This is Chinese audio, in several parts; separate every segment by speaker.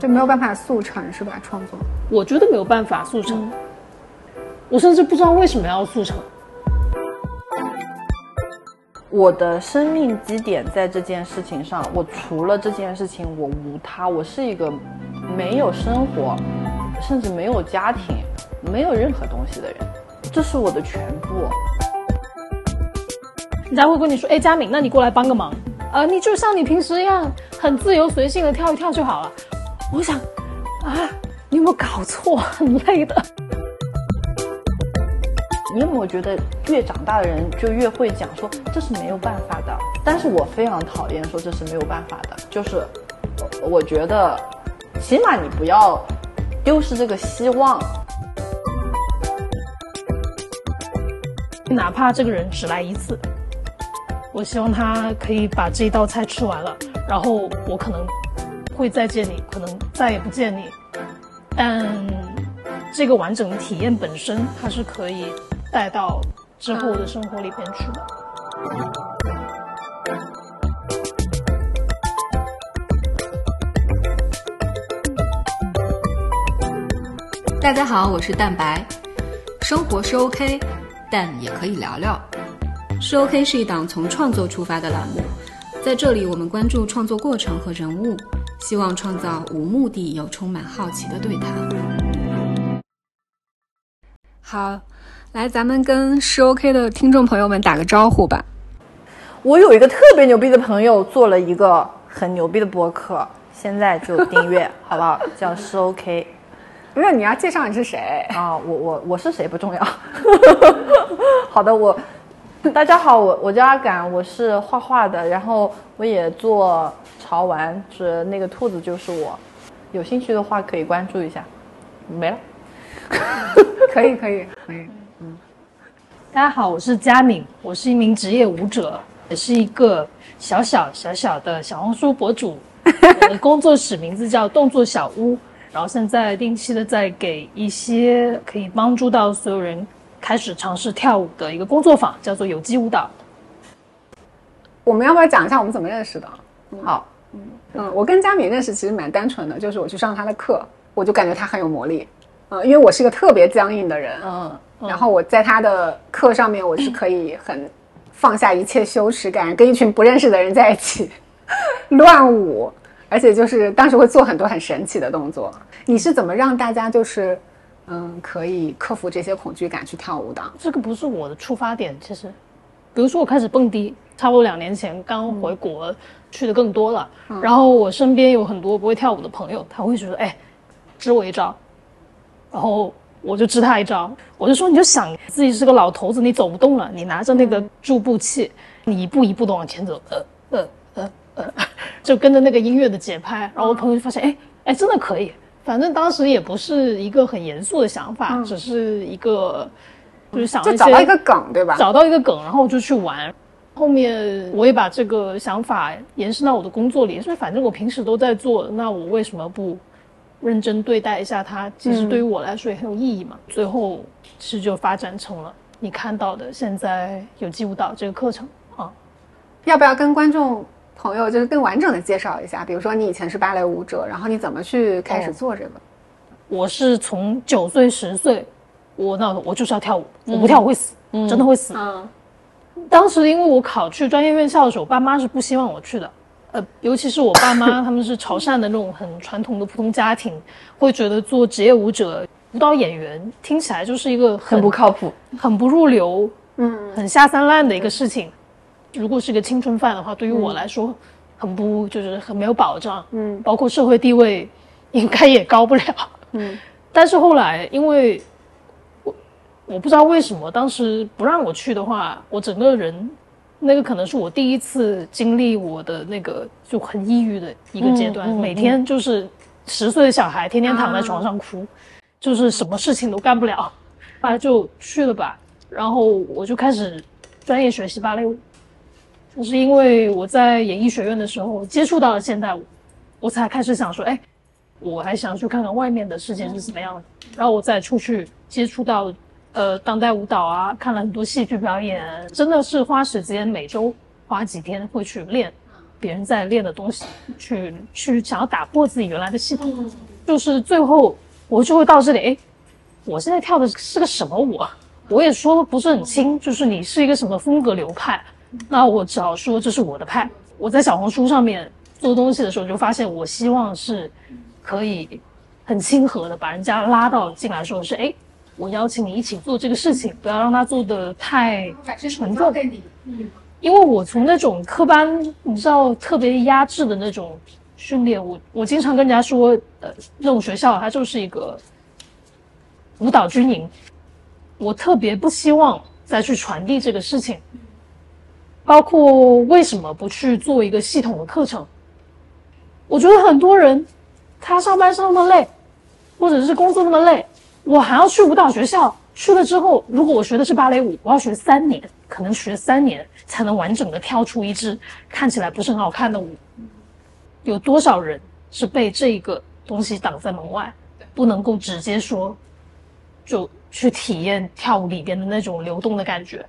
Speaker 1: 就没有办法速成是吧？创作，
Speaker 2: 我觉得没有办法速成，我甚至不知道为什么要速成。
Speaker 3: 我的生命基点在这件事情上，我除了这件事情，我无他。我是一个没有生活，甚至没有家庭，没有任何东西的人，这是我的全部。
Speaker 2: 人家会跟你说：“哎，佳敏，那你过来帮个忙啊！你就像你平时一样，很自由随性的跳一跳就好了。”我想，啊，你有没有搞错？很累的。
Speaker 3: 你有没有觉得越长大的人就越会讲说这是没有办法的？但是我非常讨厌说这是没有办法的。就是我觉得，起码你不要丢失这个希望。
Speaker 2: 哪怕这个人只来一次，我希望他可以把这一道菜吃完了，然后我可能。会再见你，可能再也不见你，但这个完整的体验本身，它是可以带到之后的生活里边去的。
Speaker 4: 大家好，我是蛋白，生活是 OK，但也可以聊聊。是 OK 是一档从创作出发的栏目，在这里我们关注创作过程和人物。希望创造无目的又充满好奇的对谈。好，来，咱们跟是 OK 的听众朋友们打个招呼吧。
Speaker 3: 我有一个特别牛逼的朋友，做了一个很牛逼的博客，现在就订阅，好不好？叫是 OK。
Speaker 1: 不是，你要介绍你是谁
Speaker 3: 啊？我我我是谁不重要。好的，我 大家好，我我叫阿敢，我是画画的，然后我也做。潮玩是那个兔子，就是我。有兴趣的话可以关注一下。没了。
Speaker 1: 可以可以可以。
Speaker 2: 嗯。大家好，我是佳敏，我是一名职业舞者，也是一个小小小小的小红书博主。我的工作室名字叫动作小屋，然后现在定期的在给一些可以帮助到所有人开始尝试跳舞的一个工作坊，叫做有机舞蹈。
Speaker 1: 我们要不要讲一下我们怎么认识的？
Speaker 3: 好。
Speaker 1: 嗯嗯，我跟佳敏认识其实蛮单纯的，就是我去上她的课，我就感觉她很有魔力，嗯，因为我是一个特别僵硬的人，嗯，然后我在她的课上面，我是可以很放下一切羞耻感，跟一群不认识的人在一起 乱舞，而且就是当时会做很多很神奇的动作。你是怎么让大家就是嗯可以克服这些恐惧感去跳舞的？
Speaker 2: 这个不是我的出发点，其实，比如说我开始蹦迪，差不多两年前刚回国。去的更多了，然后我身边有很多不会跳舞的朋友，他会觉得哎，支我一招，然后我就支他一招，我就说你就想自己是个老头子，你走不动了，你拿着那个助步器，你一步一步的往前走，呃呃呃呃，就跟着那个音乐的节拍，然后我朋友就发现哎哎真的可以，反正当时也不是一个很严肃的想法，只是一个就是想
Speaker 1: 就找到一个梗对吧？
Speaker 2: 找到一个梗，然后就去玩。后面我也把这个想法延伸到我的工作里，所以反正我平时都在做，那我为什么不认真对待一下它？其实对于我来说也很有意义嘛。最后其实就发展成了你看到的现在有机舞蹈这个课程啊。
Speaker 1: 要不要跟观众朋友就是更完整的介绍一下？比如说你以前是芭蕾舞者，然后你怎么去开始做这个？
Speaker 2: 我是从九岁十岁，我那我就是要跳舞，我不跳我会死，真的会死。嗯。当时因为我考去专业院校的时候，爸妈是不希望我去的，呃，尤其是我爸妈，他们是潮汕的那种很传统的普通家庭，会觉得做职业舞者、舞蹈演员听起来就是一个
Speaker 3: 很不靠谱、
Speaker 2: 很不入流、嗯，很下三滥的一个事情。如果是个青春饭的话，对于我来说，很不就是很没有保障，嗯，包括社会地位，应该也高不了，嗯。但是后来因为。我我不知道为什么当时不让我去的话，我整个人，那个可能是我第一次经历我的那个就很抑郁的一个阶段，每天就是十岁的小孩，天天躺在床上哭，就是什么事情都干不了，后来就去了吧，然后我就开始专业学习芭蕾舞，就就是因为我在演艺学院的时候接触到了现代舞，我才开始想说，哎，我还想去看看外面的世界是怎么样的，然后我再出去接触到。呃，当代舞蹈啊，看了很多戏剧表演，真的是花时间，每周花几天会去练，别人在练的东西，去去想要打破自己原来的系统，就是最后我就会到这里，哎，我现在跳的是个什么舞？我也说不是很清，就是你是一个什么风格流派，那我只好说这是我的派。我在小红书上面做东西的时候，就发现我希望是可以很亲和的把人家拉到进来，说是哎。我邀请你一起做这个事情，不要让他做的太沉重。嗯，因为我从那种科班，你知道特别压制的那种训练，我我经常跟人家说，呃，那种学校它就是一个舞蹈军营，我特别不希望再去传递这个事情。包括为什么不去做一个系统的课程？我觉得很多人他上班上那么累，或者是工作那么累。我还要去舞蹈学校，去了之后，如果我学的是芭蕾舞，我要学三年，可能学三年才能完整的跳出一支看起来不是很好看的舞。有多少人是被这个东西挡在门外，不能够直接说，就去体验跳舞里边的那种流动的感觉？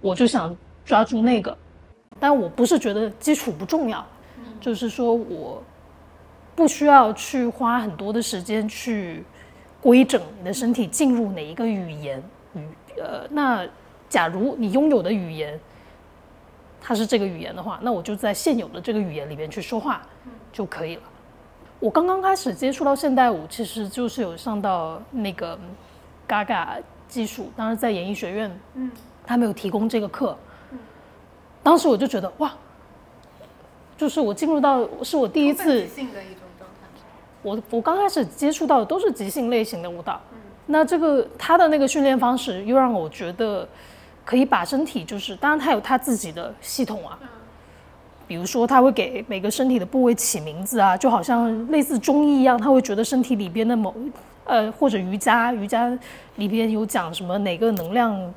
Speaker 2: 我就想抓住那个，但我不是觉得基础不重要，就是说我不需要去花很多的时间去。规整你的身体进入哪一个语言语呃，那假如你拥有的语言它是这个语言的话，那我就在现有的这个语言里面去说话就可以了。我刚刚开始接触到现代舞，其实就是有上到那个 Gaga 技术，当时在演艺学院，嗯，他没有提供这个课，当时我就觉得哇，就是我进入到是我第一次。我我刚开始接触到的都是即兴类型的舞蹈，那这个他的那个训练方式又让我觉得可以把身体就是，当然他有他自己的系统啊，比如说他会给每个身体的部位起名字啊，就好像类似中医一样，他会觉得身体里边的某呃或者瑜伽瑜伽里边有讲什么哪个能量的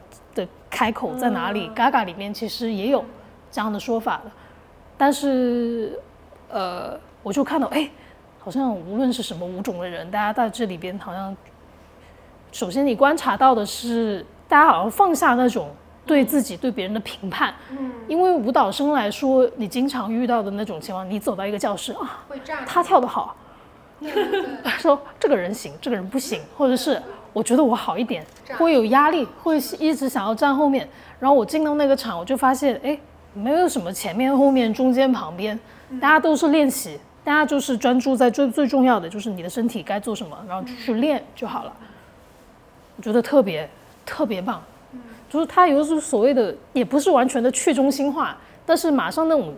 Speaker 2: 开口在哪里，Gaga 里面其实也有这样的说法的，但是呃我就看到哎。好像无论是什么舞种的人，大家在这里边好像，首先你观察到的是，大家好像放下那种对自己、对别人的评判。嗯。因为舞蹈生来说，你经常遇到的那种情况，你走到一个教室啊，会他跳得好，说这个人行，这个人不行，或者是 我觉得我好一点，会有压力，会一直想要站后面。然后我进到那个场，我就发现，哎，没有什么前面、后面、中间、旁边，大家都是练习。大家就是专注在最最重要的，就是你的身体该做什么，然后去练就好了。我觉得特别特别棒，就是他有是所谓的，也不是完全的去中心化，但是马上那种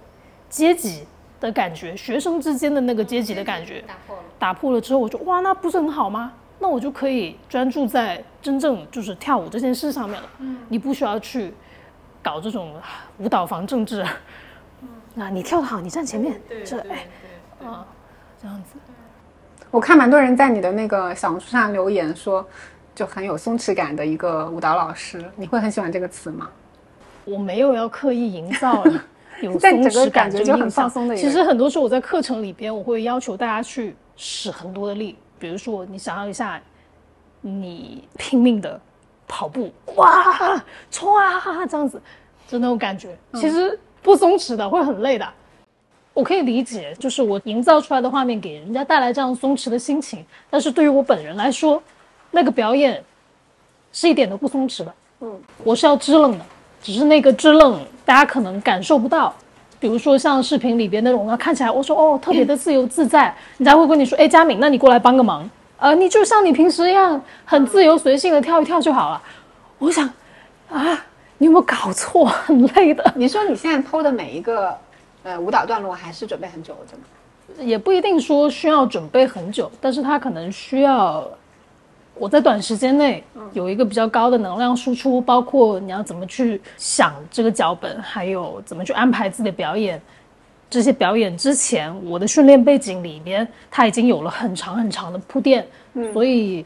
Speaker 2: 阶级的感觉，学生之间的那个阶级的感觉打破了，打破了之后，我就哇，那不是很好吗？那我就可以专注在真正就是跳舞这件事上面了。嗯，你不需要去搞这种舞蹈房政治。嗯，啊，你跳得好，你站前面，是哎。啊，这样子，
Speaker 1: 我看蛮多人在你的那个小红书上留言说，就很有松弛感的一个舞蹈老师，你会很喜欢这个词吗？
Speaker 2: 我没有要刻意营造 有松弛感
Speaker 1: 觉就很放松的。
Speaker 2: 其实很多时候我在课程里边，我会要求大家去使很多的力，比如说你想象一下，你拼命的跑步，哇，冲啊，这样子，就那种感觉，其实不松弛的，会很累的。我可以理解，就是我营造出来的画面给人家带来这样松弛的心情，但是对于我本人来说，那个表演是一点都不松弛的。嗯，我是要支棱的，只是那个支棱大家可能感受不到。比如说像视频里边那种啊，看起来我说哦特别的自由自在，人家会跟你说，哎，佳敏，那你过来帮个忙，呃，你就像你平时一样很自由随性的跳一跳就好了。我想，啊，你有没有搞错？很累的。
Speaker 1: 你说你现在剖的每一个。呃，舞蹈段落还是准备很久的吗？
Speaker 2: 也不一定说需要准备很久，但是它可能需要我在短时间内有一个比较高的能量输出，包括你要怎么去想这个脚本，还有怎么去安排自己的表演。这些表演之前，我的训练背景里边，它已经有了很长很长的铺垫，嗯所以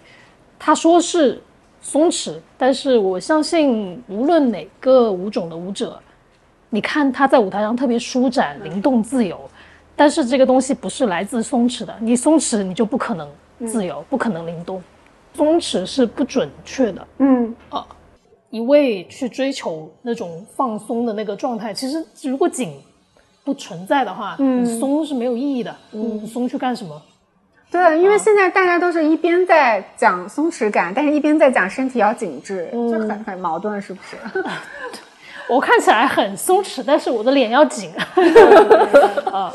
Speaker 2: 他说是松弛，但是我相信无论哪个舞种的舞者。你看他在舞台上特别舒展、灵动、自由，但是这个东西不是来自松弛的。你松弛，你就不可能自由，不可能灵动。松弛是不准确的。嗯啊，一味去追求那种放松的那个状态，其实如果紧不存在的话，嗯松是没有意义的。你松去干什么？
Speaker 1: 对，因为现在大家都是一边在讲松弛感，但是一边在讲身体要紧致，就很很矛盾，是不是？
Speaker 2: 我看起来很松弛，但是我的脸要紧。
Speaker 3: 啊，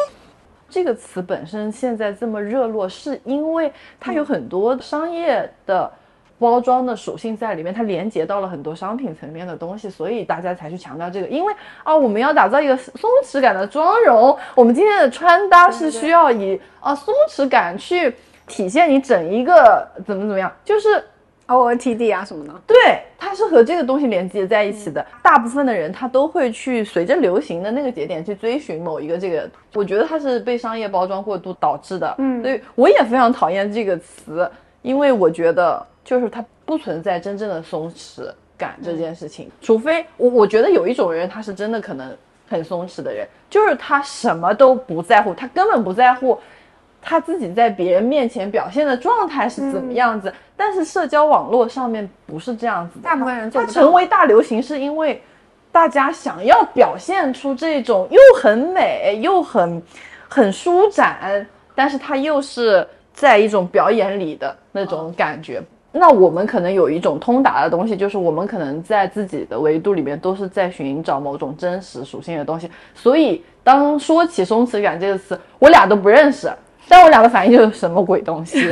Speaker 3: 这个词本身现在这么热络，是因为它有很多商业的包装的属性在里面，它连接到了很多商品层面的东西，所以大家才去强调这个。因为啊，我们要打造一个松弛感的妆容，我们今天的穿搭是需要以啊松弛感去体现你整一个怎么怎么样，就是。
Speaker 1: O O T D 啊什么的，
Speaker 3: 对，它是和这个东西连接在一起的。大部分的人他都会去随着流行的那个节点去追寻某一个这个，我觉得它是被商业包装过度导致的。嗯，所以我也非常讨厌这个词，因为我觉得就是它不存在真正的松弛感这件事情。除非我我觉得有一种人他是真的可能很松弛的人，就是他什么都不在乎，他根本不在乎。他自己在别人面前表现的状态是怎么样子？但是社交网络上面不是这样子的。
Speaker 1: 大部分人他
Speaker 3: 成为大流行是因为大家想要表现出这种又很美又很很舒展，但是它又是在一种表演里的那种感觉。那我们可能有一种通达的东西，就是我们可能在自己的维度里面都是在寻找某种真实属性的东西。所以当说起松弛感这个词，我俩都不认识。但我俩的反应就是什么鬼东西，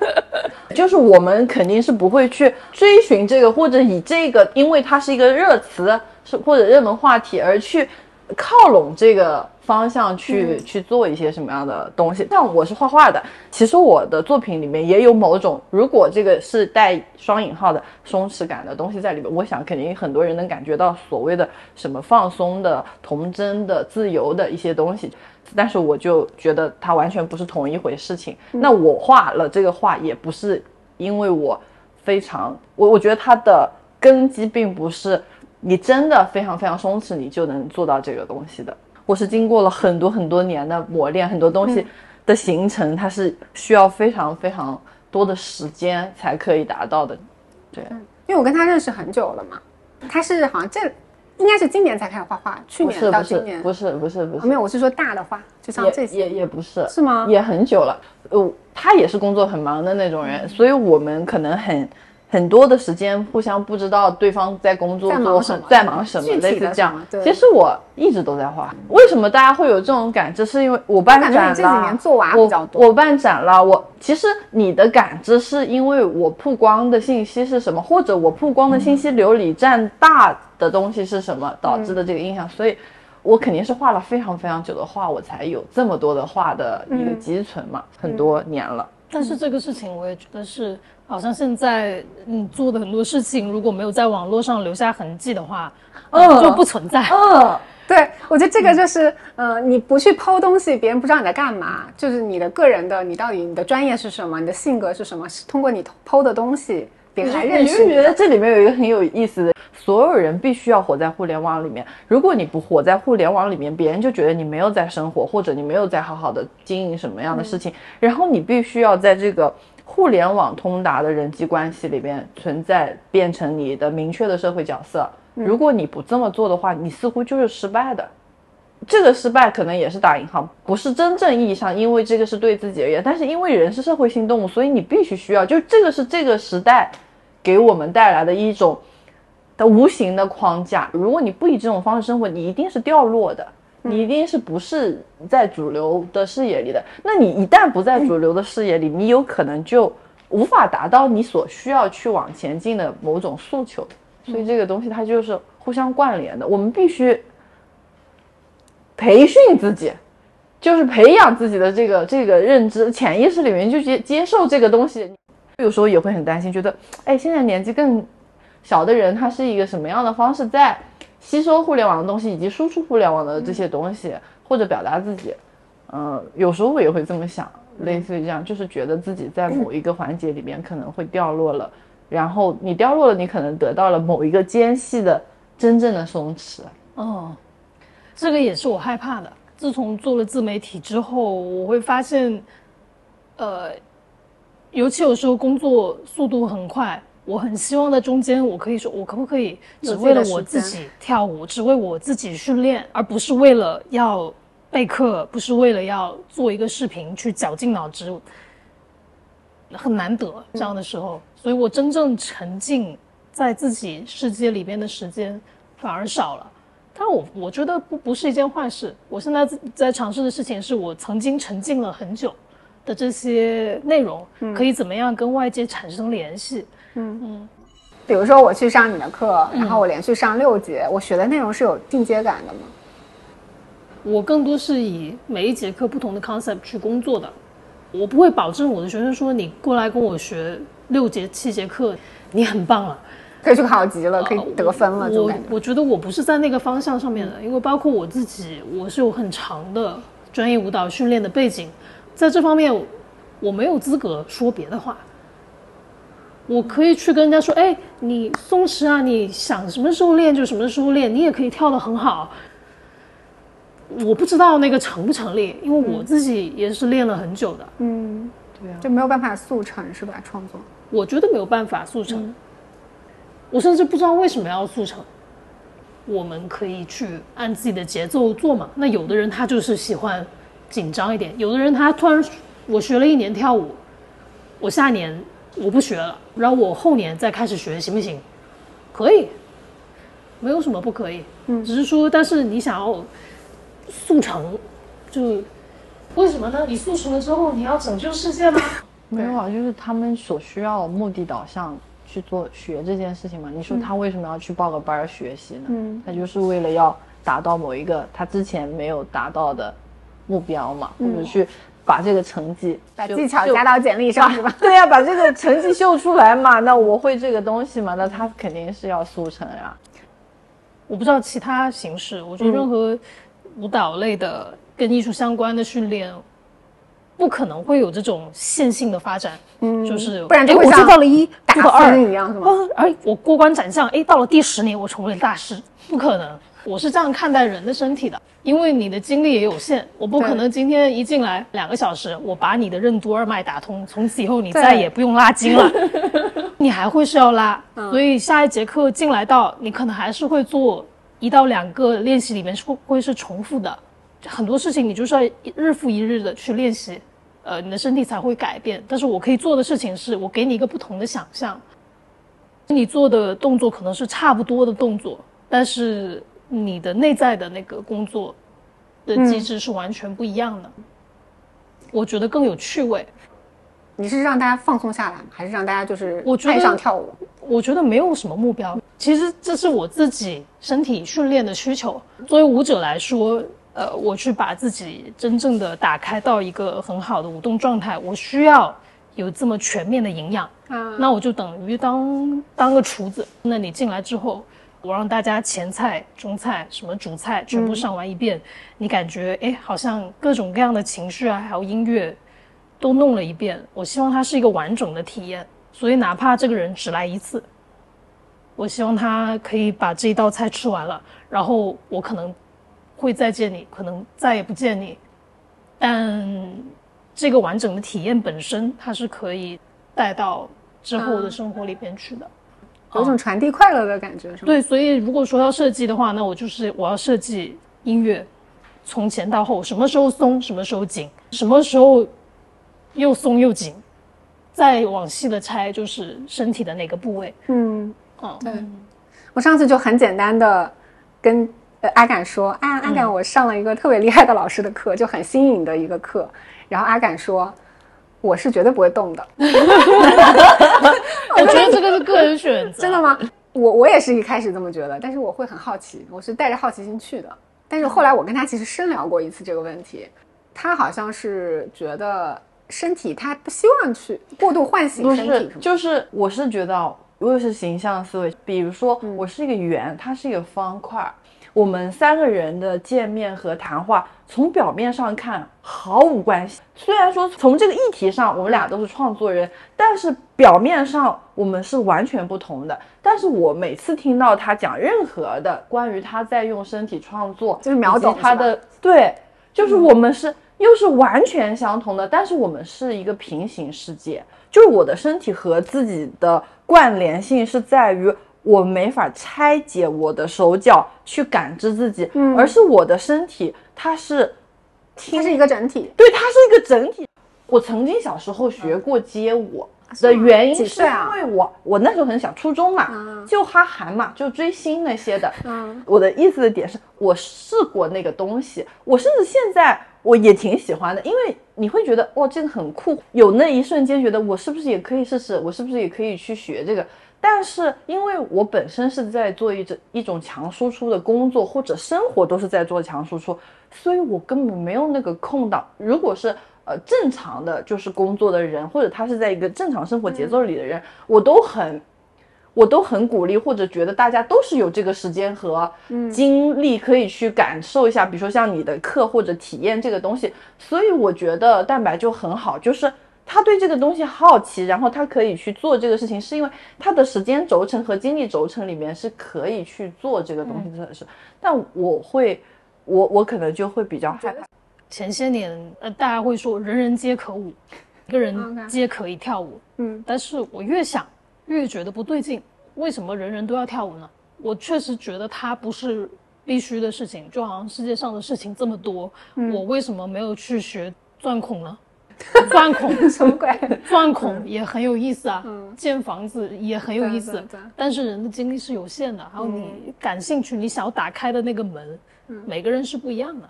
Speaker 3: 就是我们肯定是不会去追寻这个，或者以这个，因为它是一个热词，是或者热门话题而去靠拢这个方向去去做一些什么样的东西。像我是画画的，其实我的作品里面也有某种，如果这个是带双引号的松弛感的东西在里面，我想肯定很多人能感觉到所谓的什么放松的、童真的、自由的一些东西。但是我就觉得它完全不是同一回事情。那我画了这个画，也不是因为我非常我我觉得它的根基并不是你真的非常非常松弛，你就能做到这个东西的。我是经过了很多很多年的磨练，很多东西的形成，它是需要非常非常多的时间才可以达到的。对，
Speaker 1: 因为我跟他认识很久了嘛，他是好像这。应该是今年才开始画画，去年到今年。
Speaker 3: 不是不是不是。
Speaker 1: 没有，我是说大的画，就像这些。
Speaker 3: 也也不是。
Speaker 1: 是吗？
Speaker 3: 也很久了，呃，他也是工作很忙的那种人，所以我们可能很很多的时间互相不知道对方在工作做什么，在忙什么，类似这样。其实我一直都在画，为什么大家会有这种感知？是因为我办展了，这
Speaker 1: 几年做娃比较
Speaker 3: 多。我办展了，我其实你的感知是因为我曝光的信息是什么，或者我曝光的信息流里占大。的东西是什么导致的这个印象？所以，我肯定是画了非常非常久的画，我才有这么多的画的一个积存嘛，很多年了。
Speaker 2: 但是这个事情，我也觉得是，好像现在你做的很多事情，如果没有在网络上留下痕迹的话，嗯，就不存在。
Speaker 1: 嗯，对，我觉得这个就是，呃，你不去剖东西，别人不知道你在干嘛。就是你的个人的，你到底你的专业是什么，你的性格是什么，是通过你剖的东西。
Speaker 3: 你是觉得这里面有一个很有意思的，所有人必须要活在互联网里面。如果你不活在互联网里面，别人就觉得你没有在生活，或者你没有在好好的经营什么样的事情。然后你必须要在这个互联网通达的人际关系里边存在，变成你的明确的社会角色。如果你不这么做的话，你似乎就是失败的。这个失败可能也是打引号，不是真正意义上，因为这个是对自己而言。但是因为人是社会性动物，所以你必须需要，就这个是这个时代。给我们带来的一种的无形的框架。如果你不以这种方式生活，你一定是掉落的，你一定是不是在主流的视野里的。那你一旦不在主流的视野里，你有可能就无法达到你所需要去往前进的某种诉求。所以这个东西它就是互相关联的。我们必须培训自己，就是培养自己的这个这个认知，潜意识里面就接接受这个东西。有时候也会很担心，觉得，哎，现在年纪更小的人，他是一个什么样的方式在吸收互联网的东西，以及输出互联网的这些东西，或者表达自己？嗯，有时候我也会这么想，类似于这样，就是觉得自己在某一个环节里面可能会掉落了，然后你掉落了，你可能得到了某一个间隙的真正的松弛。
Speaker 2: 哦，这个也是我害怕的。自从做了自媒体之后，我会发现，呃。尤其有时候工作速度很快，我很希望在中间，我可以说，我可不可以只为了我自己跳舞，只为我自己训练，而不是为了要备课，不是为了要做一个视频去绞尽脑汁，很难得这样的时候，所以我真正沉浸在自己世界里边的时间反而少了。但我我觉得不不是一件坏事。我现在在尝试的事情是我曾经沉浸了很久的这些内容，可以怎么样跟外界产生联系？
Speaker 1: 嗯嗯，比如说我去上你的课，然后我连续上六节，我学的内容是有进阶感的吗？
Speaker 2: 我更多是以每一节课不同的 concept 去工作的，我不会保证我的学生说你过来跟我学六节七节课，你很棒了，
Speaker 1: 可以去考级了，可以得分了。
Speaker 2: 我我觉得我不是在那个方向上面的，因为包括我自己，我是有很长的专业舞蹈训练的背景，在这方面我没有资格说别的话。我可以去跟人家说，哎，你松弛啊，你想什么时候练就什么时候练，你也可以跳得很好。我不知道那个成不成立，因为我自己也是练了很久的。
Speaker 1: 嗯，对啊，就没有办法速成是吧？创作，
Speaker 2: 我觉得没有办法速成。我甚至不知道为什么要速成。我们可以去按自己的节奏做嘛。那有的人他就是喜欢紧张一点，有的人他突然，我学了一年跳舞，我下年。我不学了，然后我后年再开始学，行不行？可以，没有什么不可以。嗯，只是说，但是你想要速成，就为什么呢？你速成了之后，你要拯救世界吗？
Speaker 3: 没有啊，就是他们所需要目的导向去做学这件事情嘛。你说他为什么要去报个班学习呢？嗯，他就是为了要达到某一个他之前没有达到的目标嘛，或者去。把这个成绩，
Speaker 1: 把技巧加到简历上 是吧？
Speaker 3: 对呀，把这个成绩秀出来嘛。那我会这个东西嘛？那他肯定是要速成呀。
Speaker 2: 我不知道其他形式，我觉得任何舞蹈类的跟艺术相关的训练，不可能会有这种线性的发展。嗯，就是
Speaker 1: 不然就
Speaker 2: 会像到了一，做到二
Speaker 1: 一样是吗？
Speaker 2: 哎，我过关斩将，哎，到了第十年我成为了大师，不可能。我是这样看待人的身体的，因为你的精力也有限，我不可能今天一进来两个小时，我把你的任督二脉打通，从此以后你再也不用拉筋了，你还会是要拉，所以下一节课进来到你可能还是会做一到两个练习，里面是会是重复的，很多事情你就是要日复一日的去练习，呃，你的身体才会改变。但是我可以做的事情是我给你一个不同的想象，你做的动作可能是差不多的动作，但是。你的内在的那个工作的机制是完全不一样的，我觉得更有趣味。
Speaker 1: 你是让大家放松下来，还是让大家就是爱上跳舞？
Speaker 2: 我觉得没有什么目标。其实这是我自己身体训练的需求。作为舞者来说，呃，我去把自己真正的打开到一个很好的舞动状态，我需要有这么全面的营养啊。那我就等于当当个厨子。那你进来之后。我让大家前菜、中菜、什么主菜全部上完一遍，你感觉哎，好像各种各样的情绪啊，还有音乐，都弄了一遍。我希望它是一个完整的体验，所以哪怕这个人只来一次，我希望他可以把这一道菜吃完了，然后我可能会再见你，可能再也不见你，但这个完整的体验本身，它是可以带到之后的生活里边去的。
Speaker 1: 有一种传递快乐的感觉，是吗？
Speaker 2: 对，所以如果说要设计的话，那我就是我要设计音乐，从前到后，什么时候松，什么时候紧，什么时候又松又紧，再往细的拆，就是身体的哪个部位。
Speaker 1: 嗯，哦，对。我上次就很简单的跟阿敢说，啊阿敢，我上了一个特别厉害的老师的课，就很新颖的一个课，然后阿敢说。我是绝对不会动的，我
Speaker 2: 觉得这个是个人选择。
Speaker 1: 真的吗？我我也是一开始这么觉得，但是我会很好奇，我是带着好奇心去的。但是后来我跟他其实深聊过一次这个问题，他好像是觉得身体他不希望去过度唤醒身体，
Speaker 3: 就是我是觉得，如果是形象思维，比如说我是一个圆，它是一个方块。我们三个人的见面和谈话，从表面上看毫无关系。虽然说从这个议题上，我们俩都是创作人，但是表面上我们是完全不同的。但是我每次听到他讲任何的关于他在用身体创作，
Speaker 1: 就是秒懂
Speaker 3: 他的对，就是我们是又是完全相同的，但是我们是一个平行世界。就是我的身体和自己的关联性是在于，我没法拆解我的手脚去感知自己，而是我的身体它是，
Speaker 1: 它是一个整体，
Speaker 3: 对，它是一个整体。我曾经小时候学过街舞的原因是因为我我那时候很小，初中嘛，就哈韩嘛，就追星那些的。嗯，我的意思的点是我试过那个东西，我甚至现在我也挺喜欢的，因为你会觉得哇这个很酷，有那一瞬间觉得我是不是也可以试试，我是不是也可以去学这个？但是因为我本身是在做一种一种强输出的工作，或者生活都是在做强输出，所以我根本没有那个空档。如果是呃，正常的就是工作的人，或者他是在一个正常生活节奏里的人，我都很，我都很鼓励，或者觉得大家都是有这个时间和精力可以去感受一下，比如说像你的课或者体验这个东西。所以我觉得蛋白就很好，就是他对这个东西好奇，然后他可以去做这个事情，是因为他的时间轴承和精力轴承里面是可以去做这个东西的是。但我会，我我可能就会比较害怕。
Speaker 2: 前些年，呃，大家会说人人皆可舞，一个人皆可以跳舞。嗯，但是我越想越觉得不对劲。为什么人人都要跳舞呢？我确实觉得它不是必须的事情。就好像世界上的事情这么多，我为什么没有去学钻孔呢？钻孔
Speaker 1: 什么鬼？
Speaker 2: 钻孔也很有意思啊，建房子也很有意思。但是人的精力是有限的，还有你感兴趣、你想要打开的那个门，每个人是不一样的。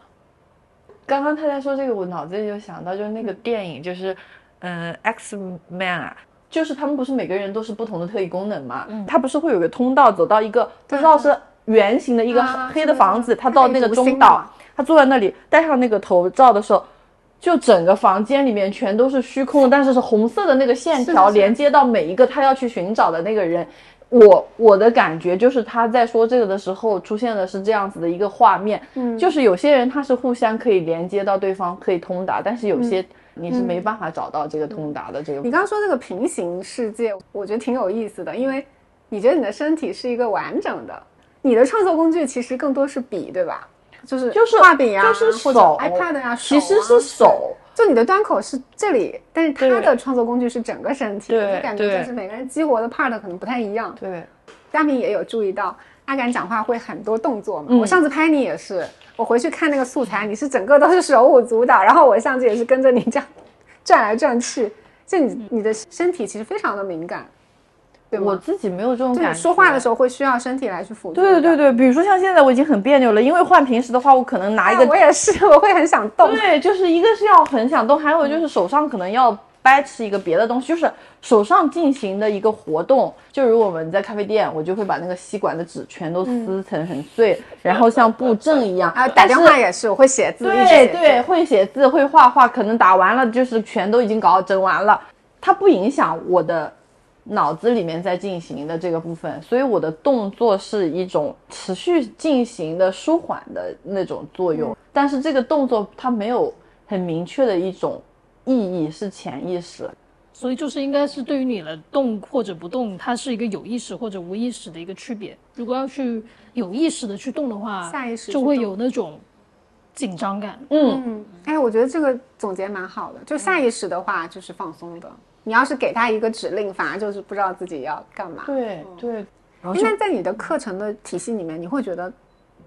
Speaker 3: 刚刚他在说这个，我脑子里就想到，就是那个电影，就是，嗯，X Man 啊，就是他们不是每个人都是不同的特异功能嘛？嗯，他不是会有个通道走到一个不知道是圆形的一个黑的房子，他到那个中岛，他坐在那里戴上那个头罩的时候，就整个房间里面全都是虚空，但是是红色的那个线条连接到每一个他要去寻找的那个人。我我的感觉就是他在说这个的时候出现的是这样子的一个画面，嗯，就是有些人他是互相可以连接到对方可以通达，但是有些你是没办法找到这个通达的这个。
Speaker 1: 你刚刚说这个平行世界，我觉得挺有意思的，因为你觉得你的身体是一个完整的，你的创作工具其实更多是笔，对吧？就是
Speaker 3: 就是
Speaker 1: 画笔啊，
Speaker 3: 就是手
Speaker 1: ，iPad 呀，
Speaker 3: 其实是手。
Speaker 1: 就你的端口是这里，但是他的创作工具是整个身体，
Speaker 3: 就
Speaker 1: 感觉就是每个人激活的 part 可能不太一样。
Speaker 3: 对，
Speaker 1: 嘉明也有注意到，阿敢讲话会很多动作嘛。我上次拍你也是，我回去看那个素材，你是整个都是手舞足蹈，然后我相机也是跟着你这样转来转去，就你你的身体其实非常的敏感。
Speaker 3: 我自己没有这种感觉。
Speaker 1: 说话的时候会需要身体来去辅助。
Speaker 3: 对对对对，比如说像现在我已经很别扭了，因为换平时的话，我可能拿一个。
Speaker 1: 我也是，我会很想动。
Speaker 3: 对，就是一个是要很想动，还有就是手上可能要掰持一个别的东西，就是手上进行的一个活动。就如果我们在咖啡店，我就会把那个吸管的纸全都撕成很碎，然后像布阵一样。
Speaker 1: 啊，打电话也是，我会写字。
Speaker 3: 对对，会写字，会画画，可能打完了就是全都已经搞整完了，它不影响我的。脑子里面在进行的这个部分，所以我的动作是一种持续进行的舒缓的那种作用，但是这个动作它没有很明确的一种意义，是潜意识，
Speaker 2: 所以就是应该是对于你的动或者不动，它是一个有意识或者无意识的一个区别。如果要去有意识的去动的话，
Speaker 1: 下意识
Speaker 2: 就会有那种紧张感。
Speaker 1: 嗯，哎，我觉得这个总结蛮好的，就下意识的话就是放松的。你要是给他一个指令，反而就是不知道自己要干嘛。
Speaker 3: 对对。
Speaker 1: 那在你的课程的体系里面，你会觉得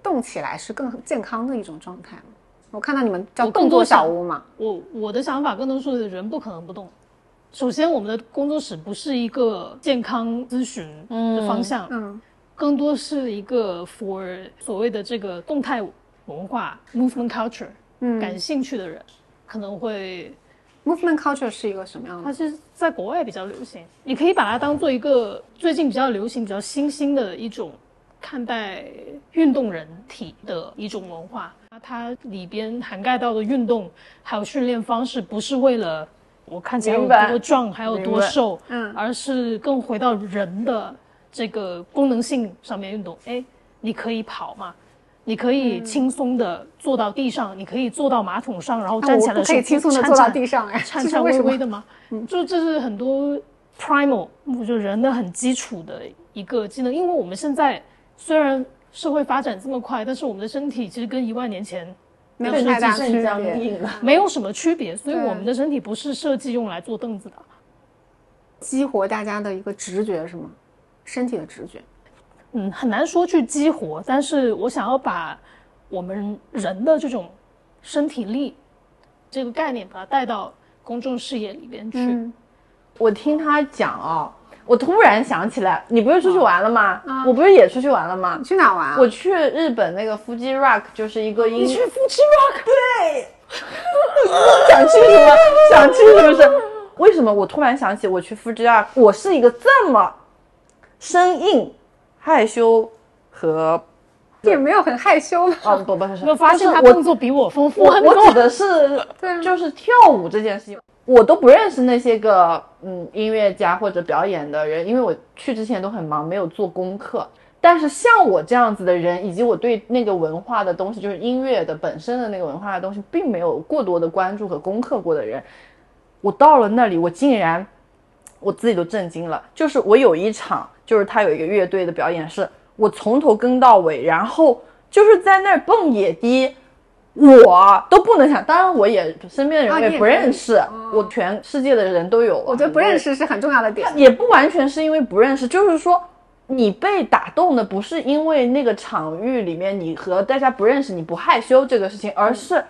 Speaker 1: 动起来是更健康的一种状态吗？我看到你们叫动作小屋嘛。
Speaker 2: 我我的想法更多是人不可能不动。首先，我们的工作室不是一个健康咨询的方向，嗯，更多是一个 for 所谓的这个动态文化 movement culture，嗯，感兴趣的人可能会。
Speaker 1: Movement culture 是一个什么样的？
Speaker 2: 它是在国外比较流行，你可以把它当做一个最近比较流行、比较新兴的一种看待运动人体的一种文化。它里边涵盖到的运动还有训练方式，不是为了我看起来有多壮，还有多瘦，嗯，而是更回到人的这个功能性上面运动。哎，你可以跑嘛？你可以轻松的坐到地上，你可以坐到马桶上，然后站起来的
Speaker 1: 时候可以轻松的坐到地上，哎，
Speaker 2: 颤颤巍巍的吗？就这是很多 primal，就人的很基础的一个技能。因为我们现在虽然社会发展这么快，但是我们的身体其实跟一万年前
Speaker 1: 没有太大区别。
Speaker 2: 没有什么区别，所以我们的身体不是设计用来坐凳子的。
Speaker 1: 激活大家的一个直觉是吗？身体的直觉。
Speaker 2: 嗯，很难说去激活，但是我想要把我们人的这种身体力这个概念，把它带到公众视野里边去。
Speaker 1: 嗯
Speaker 3: 我听他讲哦，我突然想起来，你不是出去玩了吗？我不是也出去玩了吗
Speaker 1: 你？去哪玩啊？
Speaker 3: 我去日本那个 Fuji Rock，就是一个音。
Speaker 2: 你去夫妻 rock，
Speaker 3: 想去什么？想去是不是？为什么我突然想起我去 Fuji Rock，我是一个这么生硬、害羞和
Speaker 1: 也没有很害羞吧？
Speaker 3: 哦不不不是，
Speaker 2: 有没有发现他动作比我丰富
Speaker 3: 我指的是
Speaker 1: 对啊
Speaker 3: 就是跳舞这件事情，我都不认识那些个嗯音乐家或者表演的人，因为我去之前都很忙，没有做功课。但是像我这样子的人，以及我对那个文化的东西，就是音乐的本身的那个文化的东西，并没有过多的关注和攻克过的人，我到了那里，我竟然我自己都震惊了。就是我有一场，就是他有一个乐队的表演是，我从头跟到尾，然后就是在那儿蹦野迪，我都不能想。当然，我也身边的人也不
Speaker 1: 认
Speaker 3: 识，我全世界的人都有。
Speaker 1: 我觉得不认识是很重要的点。
Speaker 3: 也不完全是因为不认识，就是说你被打动的不是因为那个场域里面你和大家不认识，你不害羞这个事情，而是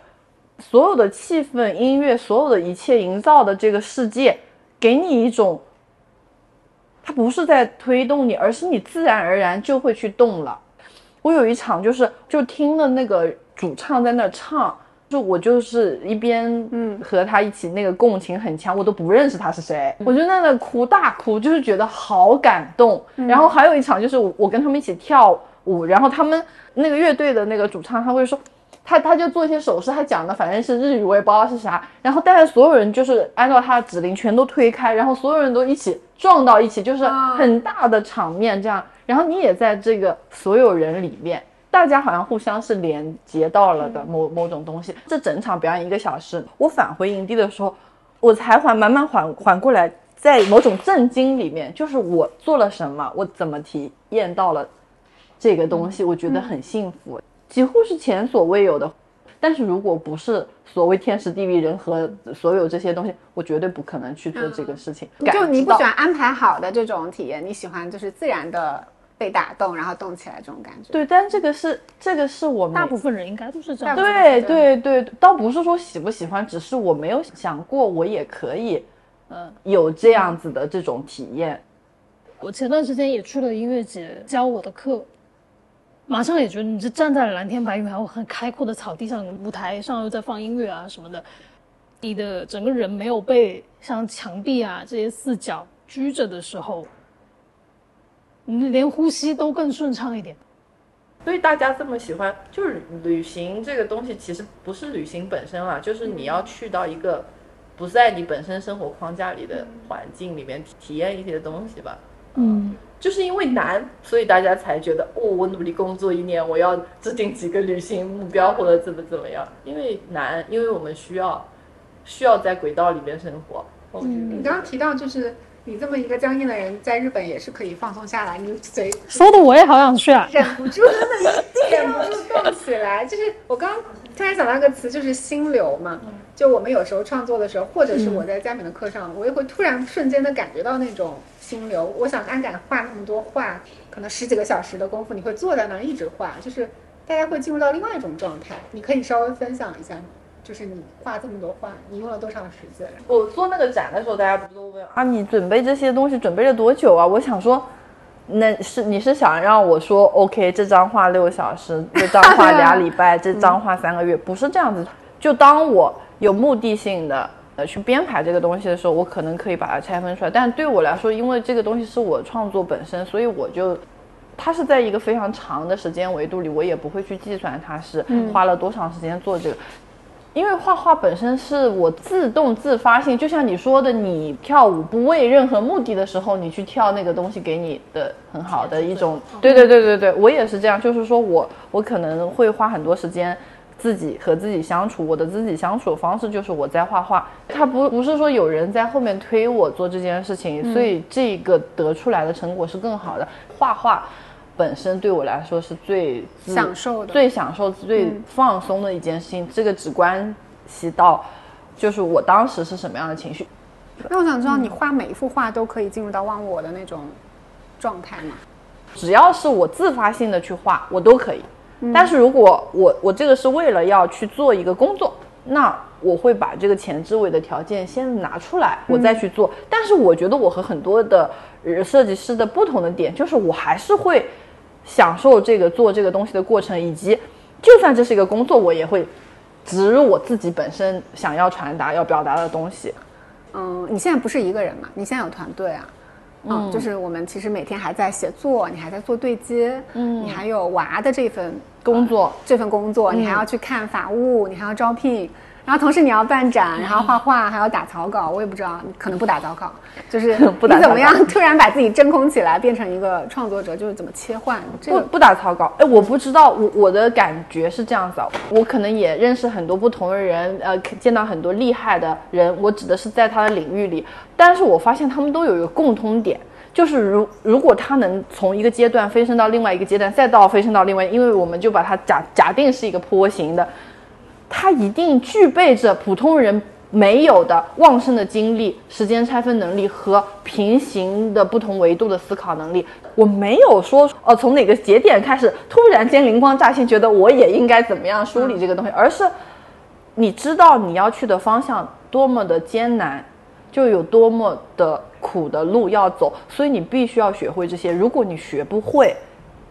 Speaker 3: 所有的气氛、音乐，所有的一切营造的这个世界，给你一种，它不是在推动你，而是你自然而然就会去动了。我有一场就是就听了那个主唱在那儿唱，就我就是一边嗯和他一起那个共情很强，我都不认识他是谁，我就在那哭大哭，就是觉得好感动。然后还有一场就是我我跟他们一起跳舞，然后他们那个乐队的那个主唱他会说。他他就做一些手势，他讲的反正是日语，我也不知道是啥。然后，但是所有人就是按照他的指令全都推开，然后所有人都一起撞到一起，就是很大的场面这样。然后你也在这个所有人里面，大家好像互相是连接到了的某某种东西。这整场表演一个小时，我返回营地的时候，我才缓慢慢缓缓过来，在某种震惊里面，就是我做了什么，我怎么体验到了这个东西，我觉得很幸福。几乎是前所未有的。但是如果不是所谓天时地利人和所有这些东西，我绝对不可能去做这个事情。
Speaker 1: 就你不喜欢安排好的这种体验，你喜欢就是自然的被打动，然后动起来这种感觉。
Speaker 3: 对，但这个是这个是我们
Speaker 2: 大部分人应该都是这样。
Speaker 3: 对
Speaker 1: 对
Speaker 3: 对，倒不是说喜不喜欢，只是我没有想过我也可以，嗯，有这样子的这种体验。
Speaker 2: 我前段时间也去了音乐节教我的课，马上也觉得你是站在了蓝天白云，还有很开阔的草地上，舞台上又在放音乐啊什么的，你的整个人没有被像墙壁啊这些四角拘着的时候，你连呼吸都更顺畅一点。
Speaker 3: 所以大家这么喜欢，就是旅行这个东西，其实不是旅行本身啦，就是你要去到一个不在你本身生活框架里的环境里面体体验一些东西吧。
Speaker 2: 嗯，
Speaker 3: 就是因为难，所以大家才觉得哦，我努力工作一年，我要制定几个旅行目标或者怎么怎么样。因为难，因为我们需要需要在轨道里面生活。嗯，
Speaker 1: 你刚刚提到，就是你这么一个僵硬的人，在日本也是可以放松下来，你嘴
Speaker 2: 说的我也好想去啊。
Speaker 1: 忍不住 忍不住动起来。就是我刚刚突然想到一个词，就是心流嘛。就我们有时候创作的时候，或者是我在佳敏的课上，我也会突然瞬间的感觉到那种心流。我想安敢画那么多画，可能十几个小时的功夫，你会坐在那儿一直画，就是大家会进入到另外一种状态。你可以稍微分享一下吗？就是你画这么多画，你用了多长时间？
Speaker 3: 我做那个展的时候，大家不是都问啊，你准备这些东西准备了多久啊？我想说。那是你是想让我说 OK，这张画六小时，这张画俩礼拜，这张画三个月，不是这样子。就当我有目的性的呃去编排这个东西的时候，我可能可以把它拆分出来。但对我来说，因为这个东西是我创作本身，所以我就它是在一个非常长的时间维度里，我也不会去计算它是花了多长时间做这个。因为画画本身是我自动自发性，就像你说的，你跳舞不为任何目的的时候，你去跳那个东西给你的很好的一种，对对对对对，我也是这样，就是说我我可能会花很多时间自己和自己相处，我的自己相处的方式就是我在画画，它不不是说有人在后面推我做这件事情，所以这个得出来的成果是更好的。画画。本身对我来说是最
Speaker 1: 享受的、
Speaker 3: 最享受、最放松的一件事情。这个只关系到，就是我当时是什么样的情绪。
Speaker 1: 那我想知道，你画每一幅画都可以进入到忘我的那种状态吗？
Speaker 3: 只要是我自发性的去画，我都可以。但是如果我我这个是为了要去做一个工作，那我会把这个前置位的条件先拿出来，我再去做。但是我觉得我和很多的设计师的不同的点，就是我还是会享受这个做这个东西的过程，以及就算这是一个工作，我也会植入我自己本身想要传达、要表达的东西。
Speaker 1: 嗯，你现在不是一个人嘛？你现在有团队啊？嗯，就是我们其实每天还在写作，你还在做对接，嗯，你还有娃的这份
Speaker 3: 工作，
Speaker 1: 这份工作，你还要去看法务，你还要招聘。然后同时你要办展，然后画画，还要打草稿。我也不知道，你可能不打草稿，就是
Speaker 3: 不
Speaker 1: 怎么样 突然把自己真空起来，变成一个创作者？就是怎么切换？
Speaker 3: 不不打草稿。哎，我不知道，我我的感觉是这样子。我可能也认识很多不同的人，呃，见到很多厉害的人。我指的是在他的领域里，但是我发现他们都有一个共通点，就是如如果他能从一个阶段飞升到另外一个阶段，再到飞升到另外，因为我们就把它假假定是一个坡形的。他一定具备着普通人没有的旺盛的精力、时间拆分能力和平行的不同维度的思考能力。我没有说哦，从哪个节点开始突然间灵光乍现，觉得我也应该怎么样梳理这个东西，而是你知道你要去的方向多么的艰难，就有多么的苦的路要走，所以你必须要学会这些。如果你学不会，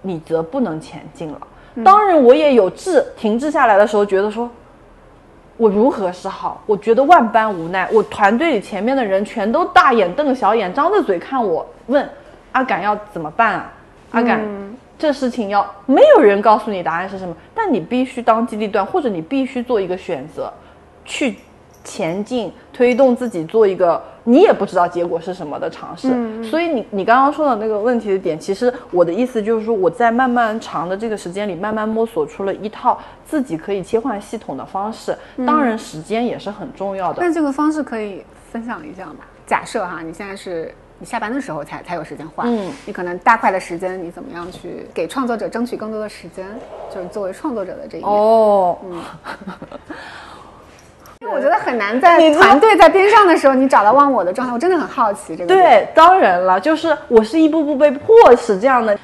Speaker 3: 你则不能前进了。当然，我也有滞停滞下来的时候，觉得说。我如何是好？我觉得万般无奈。我团队里前面的人全都大眼瞪小眼，张着嘴看我，问阿敢要怎么办啊？阿敢，这事情要没有人告诉你答案是什么，但你必须当机立断，或者你必须做一个选择，去。前进，推动自己做一个你也不知道结果是什么的尝试。所以你你刚刚说的那个问题的点，其实我的意思就是说，我在漫漫长的这个时间里，慢慢摸索出了一套自己可以切换系统的方式。当然，时间也是很重要的。
Speaker 1: 那这个方式可以分享一下吗？假设哈，你现在是你下班的时候才才有时间画，嗯，你可能大块的时间，你怎么样去给创作者争取更多的时间？就是作为创作者的这一面。哦，嗯。我觉得很难在团队在边上的时候，你找到忘我的状态。我真的很好奇这个。
Speaker 3: 对，当然了，就是我是一步步被迫使这样的。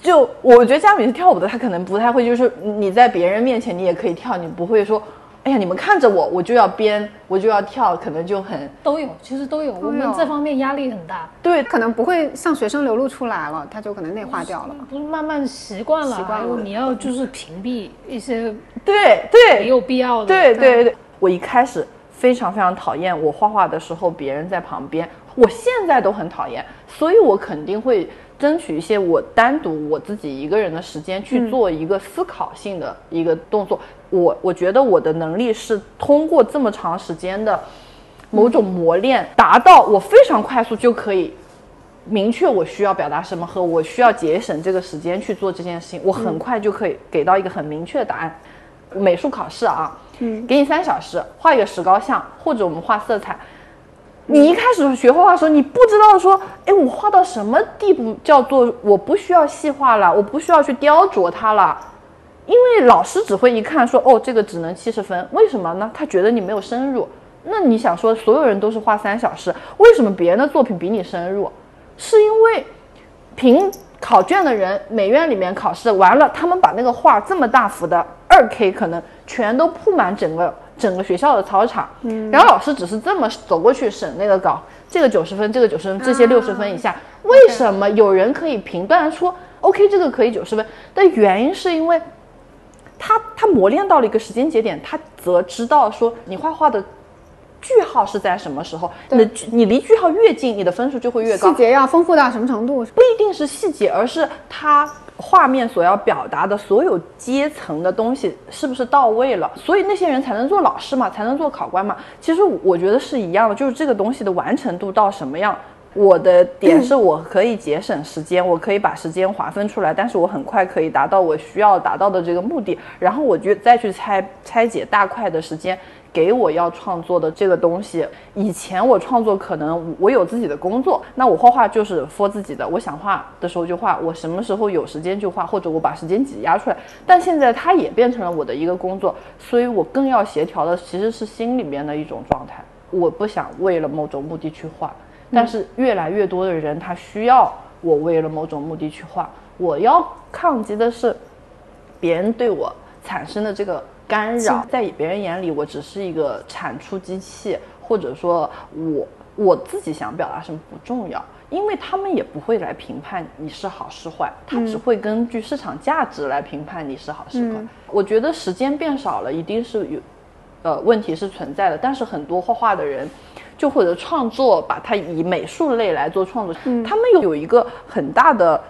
Speaker 3: 就我觉得佳敏是跳舞的，她可能不太会，就是你在别人面前你也可以跳，你不会说，哎呀，你们看着我，我就要编，我就要跳，可能就很
Speaker 2: 都有，其实都有。我们这方面压力很大。
Speaker 1: 对，可能不会向学生流露出来了，他就可能内化掉了。
Speaker 2: 不是慢慢习惯了，习惯了。你要就是屏蔽一些
Speaker 3: 对对
Speaker 2: 没有必要的。
Speaker 3: 对对对。我一开始非常非常讨厌我画画的时候别人在旁边，我现在都很讨厌，所以我肯定会争取一些我单独我自己一个人的时间去做一个思考性的一个动作。我我觉得我的能力是通过这么长时间的某种磨练，达到我非常快速就可以明确我需要表达什么和我需要节省这个时间去做这件事情，我很快就可以给到一个很明确的答案。美术考试啊。嗯，给你三小时画一个石膏像，或者我们画色彩。你一开始学画画的时候，你不知道说，哎，我画到什么地步叫做我不需要细化了，我不需要去雕琢它了，因为老师只会一看说，哦，这个只能七十分，为什么呢？他觉得你没有深入。那你想说，所有人都是画三小时，为什么别人的作品比你深入？是因为评考卷的人，美院里面考试完了，他们把那个画这么大幅的二 K 可能。全都铺满整个整个学校的操场，嗯，然后老师只是这么走过去审那个稿，这个九十分，这个九十分，这些六十分以下，为什么有人可以评断说，OK，这个可以九十分？的原因是因为，他他磨练到了一个时间节点，他则知道说你画画的句号是在什么时候，你的你离句号越近，你的分数就会越高。
Speaker 1: 细节要丰富到什么程度？
Speaker 3: 不一定是细节，而是它。画面所要表达的所有阶层的东西是不是到位了？所以那些人才能做老师嘛，才能做考官嘛。其实我觉得是一样的，就是这个东西的完成度到什么样。我的点是我可以节省时间，我可以把时间划分出来，但是我很快可以达到我需要达到的这个目的。然后我就再去拆拆解大块的时间给我要创作的这个东西。以前我创作可能我有自己的工作，那我画画就是 for 自己的，我想画的时候就画，我什么时候有时间就画，或者我把时间挤压出来。但现在它也变成了我的一个工作，所以我更要协调的其实是心里面的一种状态。我不想为了某种目的去画，但是越来越多的人他需要我为了某种目的去画。我要抗击的是别人对我产生的这个干扰，在别人眼里我只是一个产出机器，或者说我我自己想表达什么不重要，因为他们也不会来评判你是好是坏，他只会根据市场价值来评判你是好是坏。我觉得时间变少了，一定是有呃问题是存在的，但是很多画画的人。就或者创作，把它以美术类来做创作，他们有有一个很大的。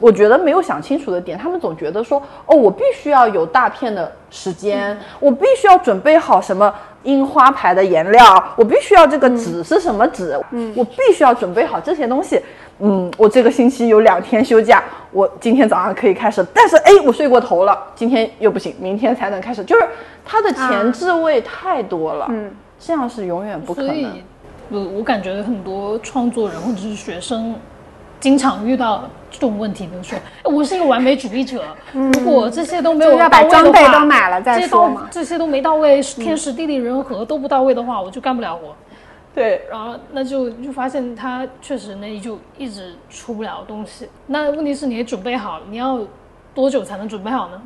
Speaker 3: 我觉得没有想清楚的点，他们总觉得说，哦，我必须要有大片的时间，我必须要准备好什么樱花牌的颜料，我必须要这个纸是什么纸，嗯，我必须要准备好这些东西，嗯，我这个星期有两天休假，我今天早上可以开始，但是哎，我睡过头了，今天又不行，明天才能开始，就是它的前置位太多了，嗯，这样是永远不可能。
Speaker 2: 我我感觉很多创作人或者是学生。经常遇到这种问题，比如说，我是一个完美主义者，如果这些都没有
Speaker 1: 要把装备都买了再说嘛，
Speaker 2: 这些都没到位，天时地利人和都不到位的话，我就干不了活。
Speaker 3: 对，
Speaker 2: 然后那就就发现他确实那就一直出不了东西。那问题是你准备好，你要多久才能准备好呢？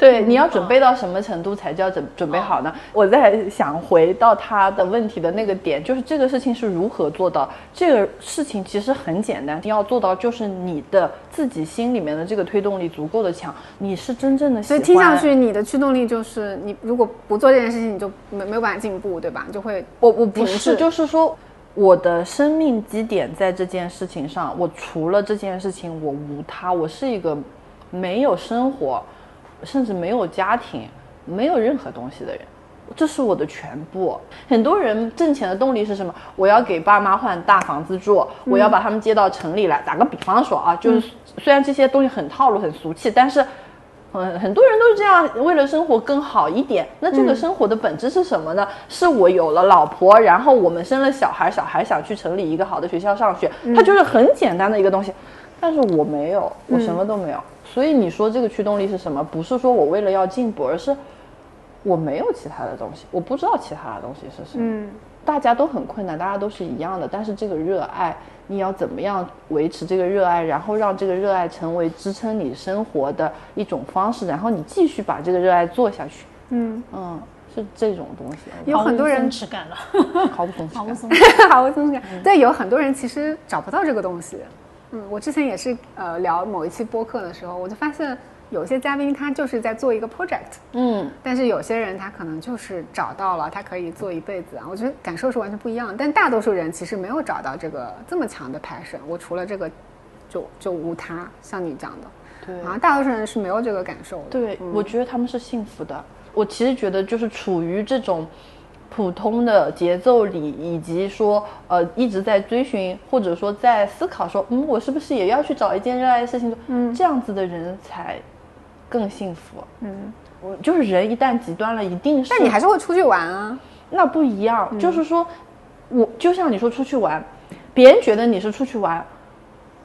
Speaker 3: 对，你要准备到什么程度才叫准准备好呢？我在想回到他的问题的那个点，就是这个事情是如何做到？这个事情其实很简单，要做到就是你的自己心里面的这个推动力足够的强，你是真正的。
Speaker 1: 所以听上去你的驱动力就是你如果不做这件事情，你就没没有办法进步，对吧？就会
Speaker 3: 我我不是，就是说我的生命基点在这件事情上，我除了这件事情我无他，我是一个没有生活。甚至没有家庭，没有任何东西的人，这是我的全部。很多人挣钱的动力是什么？我要给爸妈换大房子住，我要把他们接到城里来。打个比方说啊，就是虽然这些东西很套路、很俗气，但是，嗯，很多人都是这样，为了生活更好一点。那这个生活的本质是什么呢？是我有了老婆，然后我们生了小孩，小孩想去城里一个好的学校上学，它就是很简单的一个东西。但是我没有，我什么都没有。所以你说这个驱动力是什么？不是说我为了要进步，而是我没有其他的东西，我不知道其他的东西是什么。嗯，大家都很困难，大家都是一样的。但是这个热爱，你要怎么样维持这个热爱，然后让这个热爱成为支撑你生活的一种方式，然后你继续把这个热爱做下去。嗯嗯，是这种东西。
Speaker 1: 有很多人
Speaker 2: 耻感了，
Speaker 3: 毫无松弛感，
Speaker 1: 毫无松弛感。对，有很多人其实找不到这个东西。嗯，我之前也是呃聊某一期播客的时候，我就发现有些嘉宾他就是在做一个 project，嗯，但是有些人他可能就是找到了他可以做一辈子啊，我觉得感受是完全不一样。但大多数人其实没有找到这个这么强的 passion，我除了这个就就无他。像你讲的，
Speaker 3: 对，
Speaker 1: 啊，大多数人是没有这个感受的。
Speaker 3: 对，我觉得他们是幸福的。我其实觉得就是处于这种。普通的节奏里，以及说，呃，一直在追寻，或者说在思考，说，嗯，我是不是也要去找一件热爱的事情做？嗯，这样子的人才更幸福。嗯，我就是人一旦极端了，一定是。
Speaker 1: 但你还是会出去玩啊？
Speaker 3: 那不一样，就是说，我就像你说出去玩，别人觉得你是出去玩，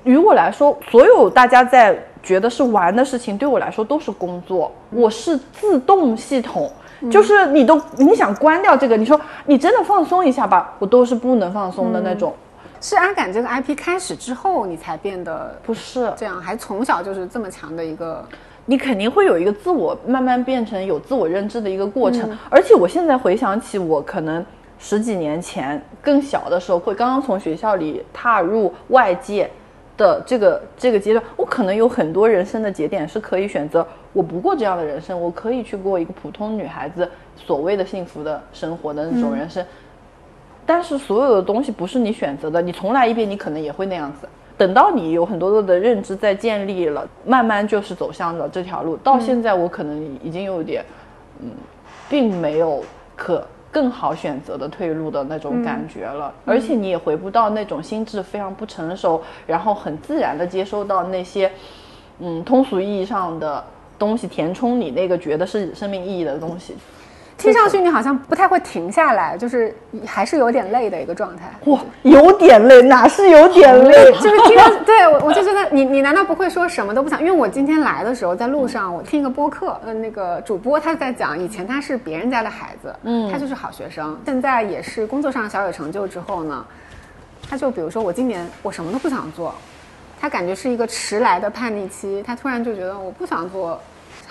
Speaker 3: 于我来说，所有大家在觉得是玩的事情，对我来说都是工作。我是自动系统。就是你都你想关掉这个，你说你真的放松一下吧，我都是不能放松的那种。
Speaker 1: 是阿感这个 IP 开始之后，你才变得
Speaker 3: 不是
Speaker 1: 这样，还从小就是这么强的一个，
Speaker 3: 你肯定会有一个自我慢慢变成有自我认知的一个过程。而且我现在回想起我可能十几年前更小的时候，会刚刚从学校里踏入外界。的这个这个阶段，我可能有很多人生的节点是可以选择，我不过这样的人生，我可以去过一个普通女孩子所谓的幸福的生活的那种人生。但是所有的东西不是你选择的，你重来一遍，你可能也会那样子。等到你有很多多的认知在建立了，慢慢就是走向了这条路。到现在，我可能已经有点，嗯，并没有可。更好选择的退路的那种感觉了，而且你也回不到那种心智非常不成熟，然后很自然的接收到那些，嗯，通俗意义上的东西填充你那个觉得是生命意义的东西。
Speaker 1: 听上去你好像不太会停下来，就是还是有点累的一个状态。
Speaker 3: 哇，有点累，哪是有点累？
Speaker 1: 就是听到对我，我就觉得你你难道不会说什么都不想？因为我今天来的时候在路上，我听一个播客，嗯，那个主播他在讲，以前他是别人家的孩子，嗯，他就是好学生，现在也是工作上小有成就之后呢，他就比如说我今年我什么都不想做，他感觉是一个迟来的叛逆期，他突然就觉得我不想做。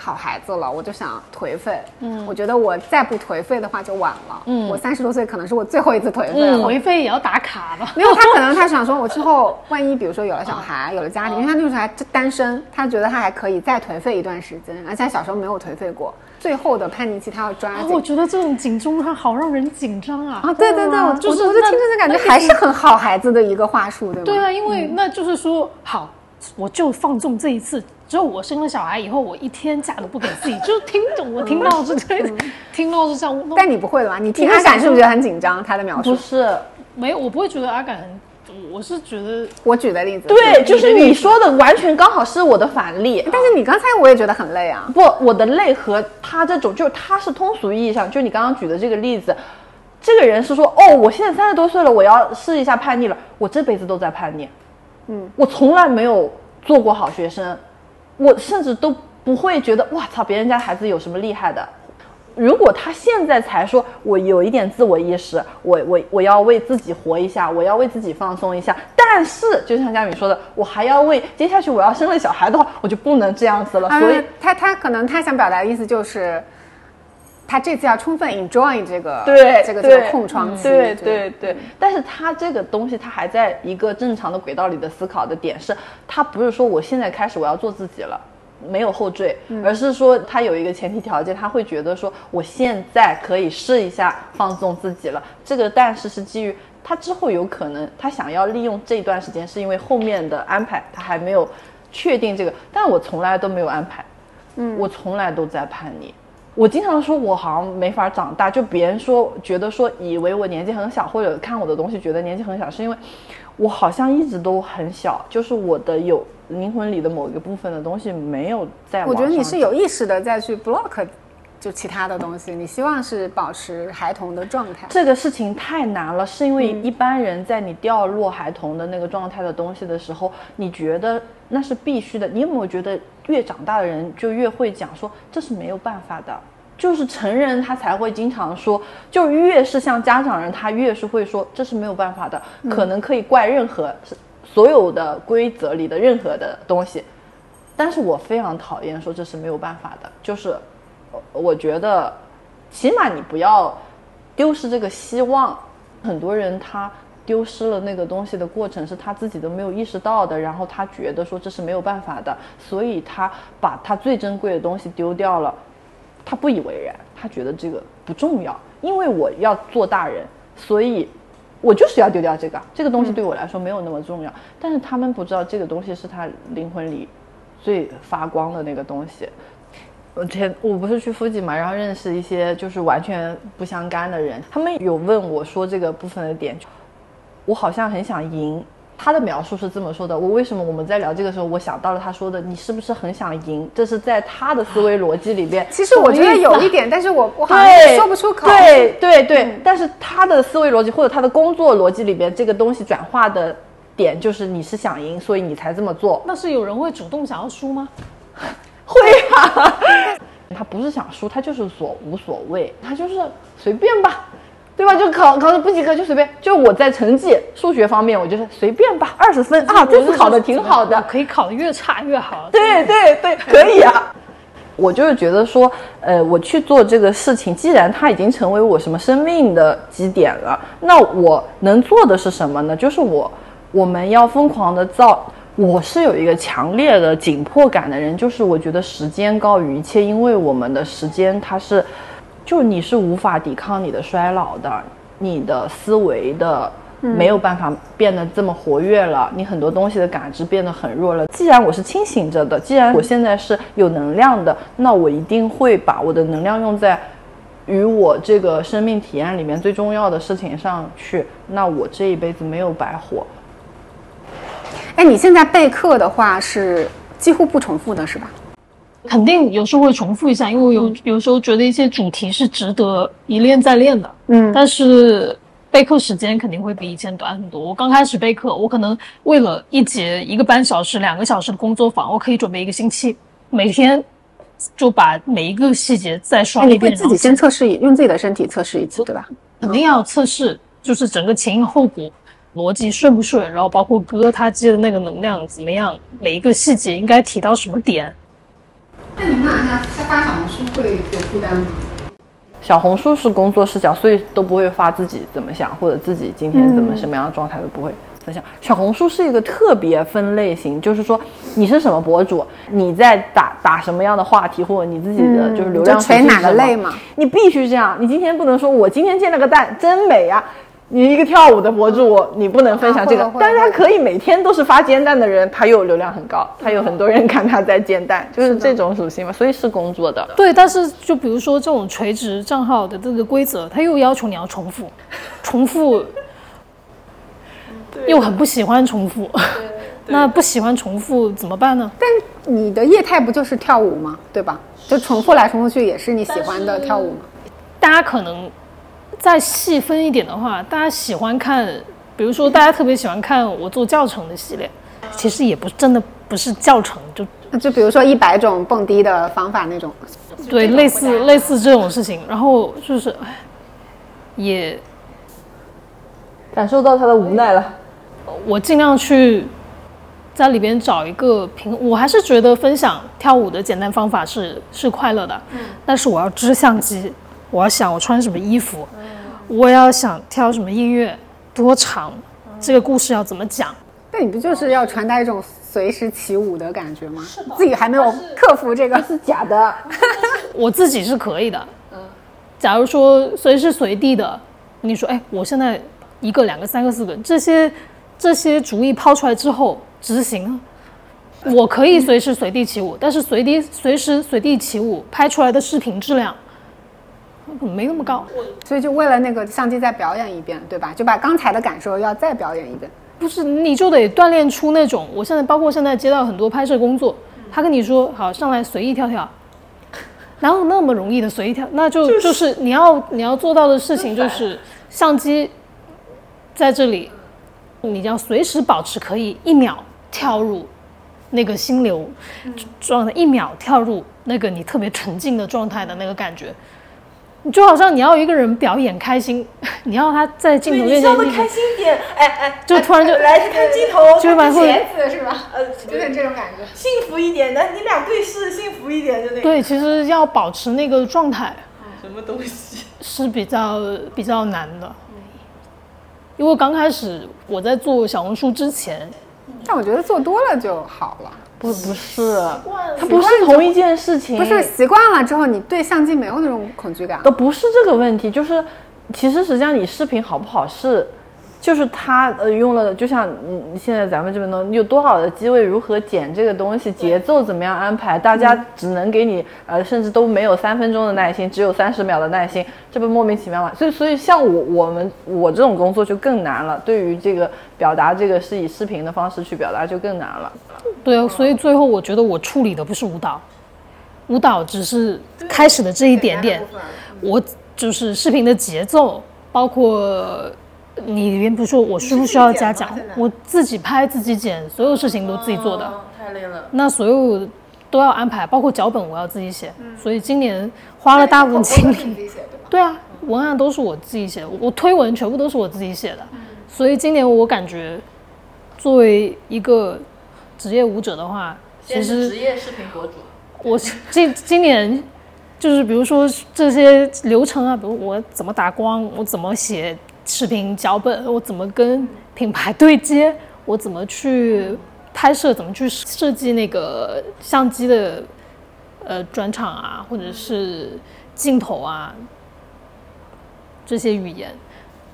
Speaker 1: 好孩子了，我就想颓废。嗯，我觉得我再不颓废的话就晚了。嗯，我三十多岁可能是我最后一次颓废了。
Speaker 2: 颓废也要打卡吧。
Speaker 1: 没有，他可能 他想说，我之后万一比如说有了小孩，有了家庭，因为他那个时候还单身，他觉得他还可以再颓废一段时间，而且他小时候没有颓废过。最后的叛逆期他要抓紧。
Speaker 2: 我觉得这种警钟它好让人紧张啊！
Speaker 1: 啊，对对对，我就是我就听着就感觉还是很好孩子的一个话术，对吗？
Speaker 2: 对啊，因为那就是说好。我就放纵这一次，只有我生了小孩以后，我一天假都不给自己，就听懂我听到是这，听到是这样。
Speaker 1: 但你不会的吧？你听阿感是不是觉得很紧张？他的描述
Speaker 3: 不是，
Speaker 2: 没有，我不会觉得阿敢很，我是觉得
Speaker 1: 我举的例子，
Speaker 3: 对，就是你说的完全刚好是我的反例。
Speaker 1: 但是你刚才我也觉得很累啊。
Speaker 3: 不，我的累和他这种，就是他是通俗意义上，就你刚刚举的这个例子，这个人是说，哦，我现在三十多岁了，我要试一下叛逆了，我这辈子都在叛逆。嗯，我从来没有做过好学生，我甚至都不会觉得哇操，别人家孩子有什么厉害的。如果他现在才说我有一点自我意识，我我我要为自己活一下，我要为自己放松一下，但是就像佳敏说的，我还要为接下去我要生了小孩的话，我就不能这样子了。所以
Speaker 1: 他他可能他想表达的意思就是。他这次要充分 enjoy 这个
Speaker 3: 对
Speaker 1: 这个这个空窗期，
Speaker 3: 对对对。但是他这个东西，他还在一个正常的轨道里的思考的点是，他不是说我现在开始我要做自己了，没有后缀，而是说他有一个前提条件，他会觉得说我现在可以试一下放纵自己了。这个但是是基于他之后有可能他想要利用这段时间，是因为后面的安排他还没有确定这个。但我从来都没有安排，嗯，我从来都在叛逆。我经常说，我好像没法长大。就别人说，觉得说，以为我年纪很小，或者看我的东西觉得年纪很小，是因为我好像一直都很小。就是我的有灵魂里的某一个部分的东西没有在。
Speaker 1: 我觉得你是有意识的再去 block，就其他的东西。你希望是保持孩童的状态。
Speaker 3: 这个事情太难了，是因为一般人在你掉落孩童的那个状态的东西的时候，你觉得那是必须的。你有没有觉得？越长大的人就越会讲说这是没有办法的，就是成人他才会经常说，就越是像家长人他越是会说这是没有办法的，可能可以怪任何所有的规则里的任何的东西，但是我非常讨厌说这是没有办法的，就是我觉得起码你不要丢失这个希望，很多人他。丢失了那个东西的过程是他自己都没有意识到的，然后他觉得说这是没有办法的，所以他把他最珍贵的东西丢掉了，他不以为然，他觉得这个不重要，因为我要做大人，所以我就是要丢掉这个，这个东西对我来说没有那么重要，但是他们不知道这个东西是他灵魂里最发光的那个东西。我前我不是去附近嘛，然后认识一些就是完全不相干的人，他们有问我说这个部分的点。我好像很想赢，他的描述是这么说的。我为什么我们在聊这个时候，我想到了他说的，你是不是很想赢？这是在他的思维逻辑里边。
Speaker 1: 其实我觉得有一点，但是我我好像说不出口。
Speaker 3: 对对对，但是他的思维逻辑或者他的工作逻辑里边，这个东西转化的点就是你是想赢，所以你才这么做。
Speaker 2: 那是有人会主动想要输吗？
Speaker 3: 会啊，他不是想输，他就是所无所谓，他就是随便吧。对吧？就考考的不及格就随便，就我在成绩数学方面，我就是随便吧，二十分啊，这次考的挺好的，
Speaker 2: 可以考的越差越好。
Speaker 3: 对对对，可以啊。我就是觉得说，呃，我去做这个事情，既然它已经成为我什么生命的基点了，那我能做的是什么呢？就是我我们要疯狂的造。我是有一个强烈的紧迫感的人，就是我觉得时间高于一切，因为我们的时间它是。就你是无法抵抗你的衰老的，你的思维的没有办法变得这么活跃了，你很多东西的感知变得很弱了。既然我是清醒着的，既然我现在是有能量的，那我一定会把我的能量用在与我这个生命体验里面最重要的事情上去。那我这一辈子没有白活。
Speaker 1: 哎，你现在备课的话是几乎不重复的，是吧？
Speaker 2: 肯定有时候会重复一下，因为我有有时候觉得一些主题是值得一练再练的。嗯，但是备课时间肯定会比以前短很多。我刚开始备课，我可能为了一节一个半小时、两个小时的工作坊，我可以准备一个星期，每天就把每一个细节再刷一遍。
Speaker 1: 自己先测试，用自己的身体测试一次，对吧？
Speaker 2: 肯定要测试，就是整个前因后果。逻辑顺不顺，然后包括歌他接的那个能量怎么样，每一个细节应该提到什么点。
Speaker 1: 那你看他他发小红书会有负担吗？
Speaker 3: 小红书是工作视角，所以都不会发自己怎么想，或者自己今天怎么什么样的状态都不会分享。小红书是一个特别分类型，就是说你是什么博主，你在打打什么样的话题，或者你自己的就是流量
Speaker 1: 垂哪个类嘛？
Speaker 3: 你必须这样，你今天不能说我今天煎了个蛋真美呀。你一个跳舞的博主，你不能分享这个，但是他可以每天都是发煎蛋的人，他又流量很高，他有很多人看他在煎蛋，就是这种属性嘛，所以是工作的。
Speaker 2: 对，但是就比如说这种垂直账号的这个规则，他又要求你要重复，重复，又很不喜欢重复，那不喜欢重复怎么办呢？
Speaker 1: 但你的业态不就是跳舞吗？对吧？就重复来重复去也是你喜欢的跳舞吗？
Speaker 2: 大家可能。再细分一点的话，大家喜欢看，比如说大家特别喜欢看我做教程的系列，其实也不真的不是教程，就
Speaker 1: 就比如说一百种蹦迪的方法那种，
Speaker 2: 对，类似类似这种事情，然后就是也
Speaker 3: 感受到他的无奈了，
Speaker 2: 我尽量去在里边找一个平，我还是觉得分享跳舞的简单方法是是快乐的，嗯，但是我要支相机。我要想我穿什么衣服，我要想挑什么音乐，多长，这个故事要怎么讲？
Speaker 1: 那你不就是要传达一种随时起舞的感觉吗？自己还没有克服这个，
Speaker 3: 是假的。
Speaker 2: 我自己是可以的。嗯，假如说随时随地的，你说，哎，我现在一个、两个、三个、四个，这些这些主意抛出来之后执行，我可以随时随地起舞，但是随地随时随地起舞拍出来的视频质量。没那么高，
Speaker 1: 所以就为了那个相机再表演一遍，对吧？就把刚才的感受要再表演一遍。
Speaker 2: 不是，你就得锻炼出那种。我现在包括现在接到很多拍摄工作，他跟你说好上来随意跳跳，哪有那么容易的随意跳？那就就是你要你要做到的事情就是相机在这里，你要随时保持可以一秒跳入那个心流状态，一秒跳入那个你特别沉浸的状态的那个感觉。你就好像你要一个人表演开心，你要他在镜头面前，
Speaker 3: 笑得开心点，哎哎，
Speaker 2: 就突然就
Speaker 3: 来看镜头，
Speaker 1: 就把鞋子是吧？呃，有点这种感觉，
Speaker 3: 幸福一点的，你俩对视，幸福一点就那。
Speaker 2: 对，其实要保持那个状态，
Speaker 3: 什么东西
Speaker 2: 是比较比较难的，因为刚开始我在做小红书之前，
Speaker 1: 但我觉得做多了就好了。
Speaker 3: 不不是，它不是同一件事情。
Speaker 1: 不是习惯了之后，你对相机没有那种恐惧感。
Speaker 3: 都不是这个问题，就是其实实际上你视频好不好是。就是他呃用了，就像嗯现在咱们这边呢，有多少的机位，如何剪这个东西，节奏怎么样安排，大家只能给你呃，甚至都没有三分钟的耐心，只有三十秒的耐心，这不莫名其妙嘛？所以所以像我我们我这种工作就更难了，对于这个表达这个是以视频的方式去表达就更难了。
Speaker 2: 对啊，所以最后我觉得我处理的不是舞蹈，舞蹈只是开始的这一点点，我就是视频的节奏，包括。你里面不是说我需不需要加讲？我自己拍自己剪，所有事情都自己做的，
Speaker 3: 太累了。
Speaker 2: 那所有都要安排，包括脚本我要自己写。所以今年花了大部分精力。对啊，文案都是我自己写的，我推文全部都是我自己写的。所以今年我感觉，作为一个职业舞者的话，其实
Speaker 3: 职业视频博主，
Speaker 2: 我今今年就是比如说这些流程啊，比如我怎么打光，我怎么写。视频脚本，我怎么跟品牌对接？我怎么去拍摄？怎么去设计那个相机的呃转场啊，或者是镜头啊？这些语言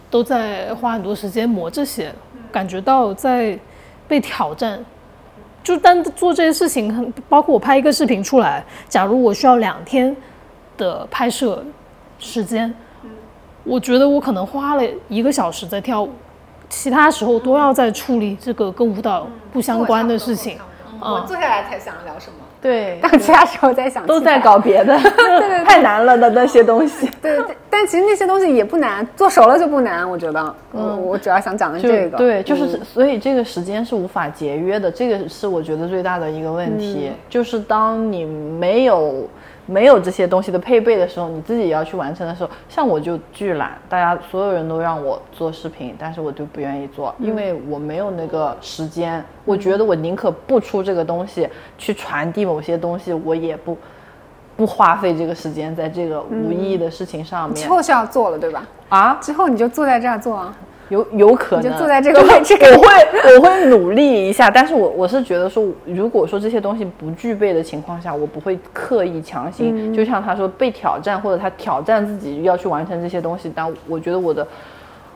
Speaker 2: 都在花很多时间磨这些，感觉到在被挑战。就单做这些事情，包括我拍一个视频出来，假如我需要两天的拍摄时间。我觉得我可能花了一个小时在跳舞，其他时候都要在处理这个跟舞蹈不相关的事情。
Speaker 1: 我坐下来才想聊什么。
Speaker 3: 对，
Speaker 1: 但其他时候在想，
Speaker 3: 都在搞别的，
Speaker 1: 对对，
Speaker 3: 太难了的那些东西。
Speaker 1: 对，但其实那些东西也不难，做熟了就不难。我觉得，嗯，我主要想讲的这个，
Speaker 3: 对，就是所以这个时间是无法节约的，这个是我觉得最大的一个问题，就是当你没有。没有这些东西的配备的时候，你自己要去完成的时候，像我就巨懒，大家所有人都让我做视频，但是我就不愿意做，因为我没有那个时间。我觉得我宁可不出这个东西去传递某些东西，我也不不花费这个时间在这个无意义的事情上面。
Speaker 1: 之后是要做了，对吧？
Speaker 3: 啊，
Speaker 1: 之后你就坐在这儿做啊。
Speaker 3: 有有可能
Speaker 1: 就坐在这个位置，
Speaker 3: 我会 我会努力一下，但是我我是觉得说，如果说这些东西不具备的情况下，我不会刻意强行。就像他说被挑战或者他挑战自己要去完成这些东西，但我觉得我的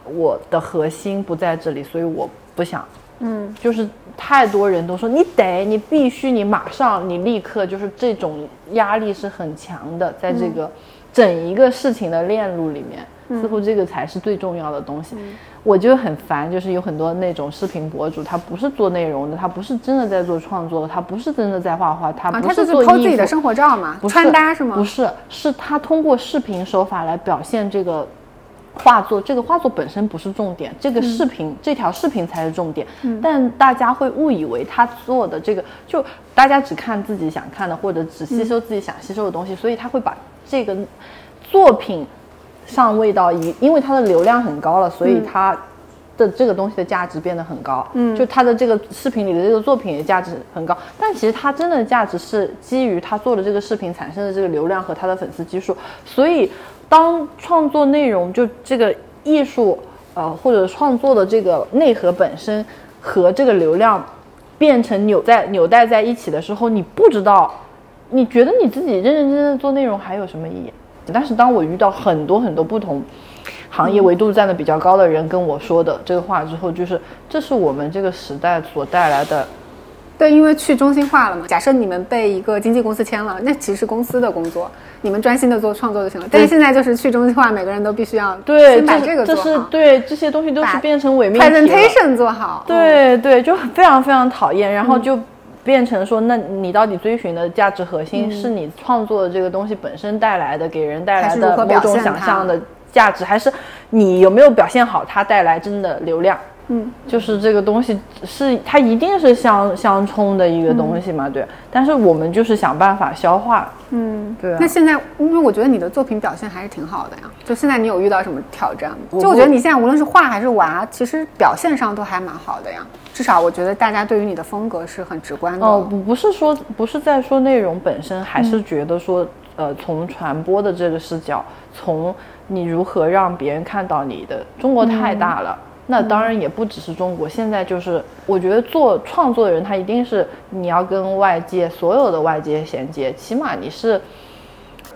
Speaker 3: 我的核心不在这里，所以我不想。嗯，就是太多人都说你得你必须你马上你立刻就是这种压力是很强的，在这个整一个事情的链路里面。似乎这个才是最重要的东西，我就很烦，就是有很多那种视频博主，他不是做内容的，他不是真的在做创作，他不是真的在画画，他不是做
Speaker 1: 自己的生活照嘛，穿搭是吗？
Speaker 3: 不是，是他通过视频手法来表现这个画作，这个画作本身不是重点，这个视频这条视频才是重点。但大家会误以为他做的这个，就大家只看自己想看的，或者只吸收自己想吸收的东西，所以他会把这个作品。上位到一，因为它的流量很高了，所以它的这个东西的价值变得很高。嗯，就它的这个视频里的这个作品的价值很高，但其实它真的价值是基于他做的这个视频产生的这个流量和他的粉丝基数。所以，当创作内容就这个艺术，呃，或者创作的这个内核本身和这个流量变成纽在纽带在一起的时候，你不知道，你觉得你自己认认真真做内容还有什么意义？但是当我遇到很多很多不同行业维度站的比较高的人跟我说的这个话之后，就是这是我们这个时代所带来的。
Speaker 1: 对，因为去中心化了嘛。假设你们被一个经纪公司签了，那其实是公司的工作，你们专心的做创作就行了。但是现在就是去中心化，每个人都必须要
Speaker 3: 对
Speaker 1: 把这个
Speaker 3: 做好。对，这些东西都是变成伪命
Speaker 1: 题 presentation 做好。
Speaker 3: 对对，就非常非常讨厌。然后就。变成说，那你到底追寻的价值核心是你创作的这个东西本身带来的，给人带来的某种想象的价值，还是你有没有表现好它带来真的流量？嗯，就是这个东西是它一定是相相冲的一个东西嘛？对。但是我们就是想办法消化。嗯，对。
Speaker 1: 那现在，因为我觉得你的作品表现还是挺好的呀。就现在你有遇到什么挑战吗？就我觉得你现在无论是画还是娃，其实表现上都还蛮好的呀。至少我觉得大家对于你的风格是很直观的。
Speaker 3: 哦，不不是说不是在说内容本身，还是觉得说，呃，从传播的这个视角，从你如何让别人看到你的中国太大了。那当然也不只是中国，现在就是我觉得做创作的人，他一定是你要跟外界所有的外界衔接，起码你是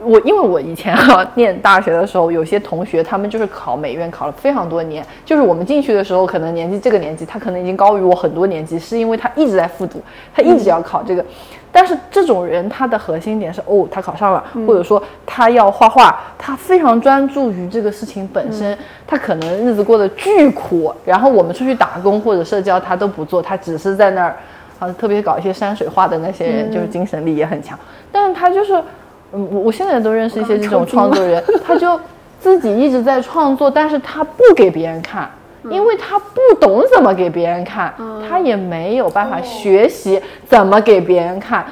Speaker 3: 我，因为我以前哈念大学的时候，有些同学他们就是考美院考了非常多年，就是我们进去的时候可能年纪这个年纪，他可能已经高于我很多年纪，是因为他一直在复读，他一直要考这个。但是这种人，他的核心点是哦，他考上了，或者说他要画画，他非常专注于这个事情本身。他可能日子过得巨苦，然后我们出去打工或者社交，他都不做，他只是在那儿，啊，特别搞一些山水画的那些人，就是精神力也很强。但是他就是，嗯，我我现在都认识一些这种创作人，他就自己一直在创作，但是他不给别人看。因为他不懂怎么给别人看，他也没有办法学习怎么给别人看。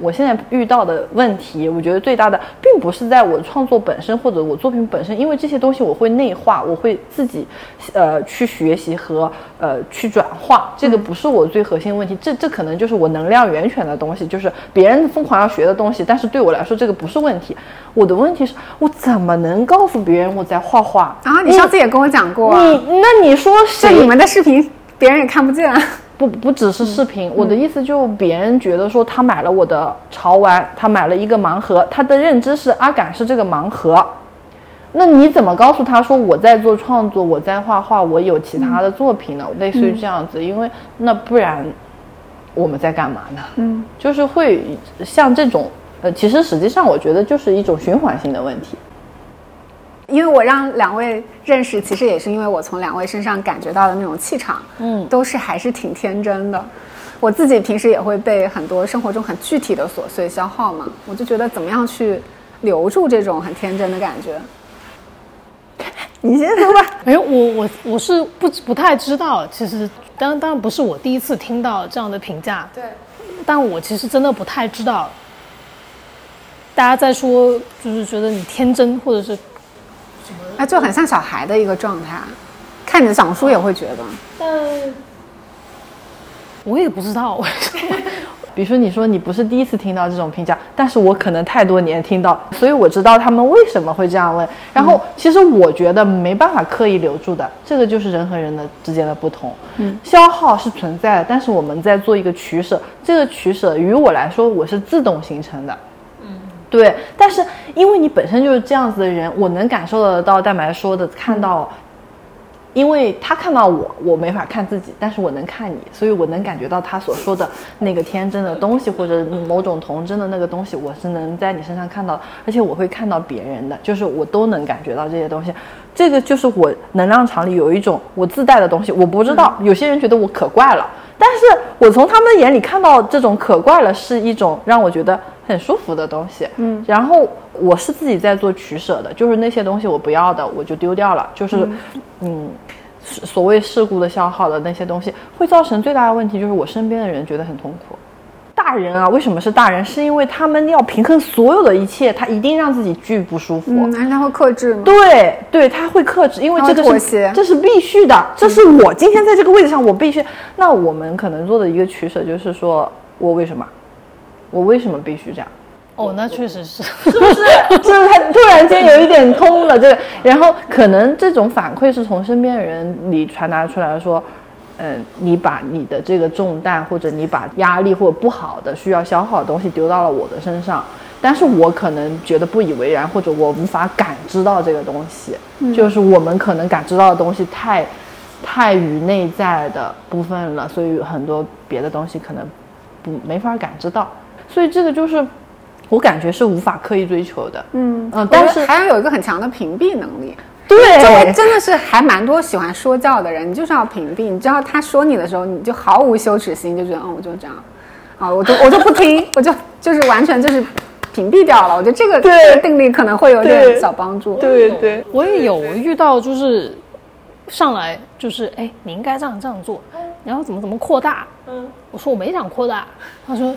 Speaker 3: 我现在遇到的问题，我觉得最大的并不是在我创作本身或者我作品本身，因为这些东西我会内化，我会自己，呃，去学习和呃去转化，这个不是我最核心的问题。这这可能就是我能量源泉的东西，就是别人疯狂要学的东西，但是对我来说这个不是问题。我的问题是我怎么能告诉别人我在画画
Speaker 1: 啊？你上次也跟我讲过，啊
Speaker 3: 你那你说
Speaker 1: 是你们的视频别人也看不见。
Speaker 3: 不不只是视频，我的意思就别人觉得说他买了我的潮玩，他买了一个盲盒，他的认知是阿感是这个盲盒，那你怎么告诉他说我在做创作，我在画画，我有其他的作品呢？类似于这样子，因为那不然我们在干嘛呢？嗯，就是会像这种，呃，其实实际上我觉得就是一种循环性的问题。
Speaker 1: 因为我让两位认识，其实也是因为我从两位身上感觉到的那种气场，嗯，都是还是挺天真的，我自己平时也会被很多生活中很具体的琐碎消耗嘛，我就觉得怎么样去留住这种很天真的感觉。你先说吧。
Speaker 2: 哎，我我我是不不太知道，其实当当然不是我第一次听到这样的评价。
Speaker 1: 对。
Speaker 2: 但我其实真的不太知道，大家在说就是觉得你天真或者是
Speaker 1: 什么，那就很像小孩的一个状态。看你的讲书也会觉得，
Speaker 2: 但我也不知道。
Speaker 3: 比如说，你说你不是第一次听到这种评价，但是我可能太多年听到，所以我知道他们为什么会这样问。然后，其实我觉得没办法刻意留住的，这个就是人和人的之间的不同。嗯，消耗是存在的，但是我们在做一个取舍，这个取舍于我来说，我是自动形成的。对。但是因为你本身就是这样子的人，我能感受得到蛋白说的，看到。因为他看到我，我没法看自己，但是我能看你，所以我能感觉到他所说的那个天真的东西，或者某种童真的那个东西，我是能在你身上看到，而且我会看到别人的，就是我都能感觉到这些东西。这个就是我能量场里有一种我自带的东西，我不知道有些人觉得我可怪了，但是我从他们的眼里看到这种可怪了是一种让我觉得很舒服的东西。嗯，然后我是自己在做取舍的，就是那些东西我不要的我就丢掉了，就是，嗯。所谓事故的消耗的那些东西，会造成最大的问题，就是我身边的人觉得很痛苦。大人啊，为什么是大人？是因为他们要平衡所有的一切，他一定让自己巨不舒服。
Speaker 1: 嗯，他会克制吗？
Speaker 3: 对对，他会克制，因为这个是这是必须的，这是我今天在这个位置上，我必须。那我们可能做的一个取舍就是说，我为什么，我为什么必须这样？
Speaker 2: 哦，那确实是，
Speaker 3: 是不是？就 是他突然间有一点通了这个？然后可能这种反馈是从身边人里传达出来的，说，嗯，你把你的这个重担，或者你把压力或者不好的需要消耗的东西丢到了我的身上，但是我可能觉得不以为然，或者我无法感知到这个东西，就是我们可能感知到的东西太，太于内在的部分了，所以很多别的东西可能不没法感知到，所以这个就是。我感觉是无法刻意追求的，嗯
Speaker 1: 嗯，但是还要有一个很强的屏蔽能力。
Speaker 3: 对，
Speaker 1: 真的是还蛮多喜欢说教的人，你就是要屏蔽。你知道他说你的时候，你就毫无羞耻心，就觉得嗯，我就这样，啊，我就我就不听，我就就是完全就是屏蔽掉了。我觉得这个定力可能会有点小帮助。
Speaker 3: 对对，
Speaker 2: 我也有遇到，就是上来就是哎，你应该这样这样做，然后怎么怎么扩大。嗯，我说我没想扩大，他说。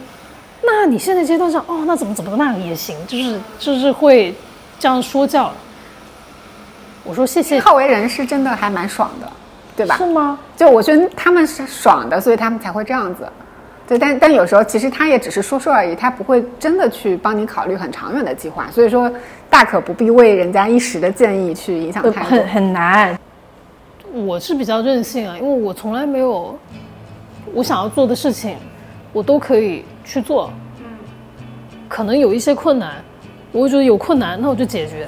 Speaker 2: 那你现在阶段上哦，那怎么怎么那样也行，就是就是会这样说教。我说谢谢。
Speaker 1: 好为人师真的还蛮爽的，对吧？
Speaker 3: 是吗？
Speaker 1: 就我觉得他们是爽的，所以他们才会这样子。对，但但有时候其实他也只是说说而已，他不会真的去帮你考虑很长远的计划。所以说大可不必为人家一时的建议去影响态
Speaker 3: 度。很很难。
Speaker 2: 我是比较任性啊，因为我从来没有我想要做的事情，我都可以。去做，嗯，可能有一些困难，我会觉得有困难，那我就解决，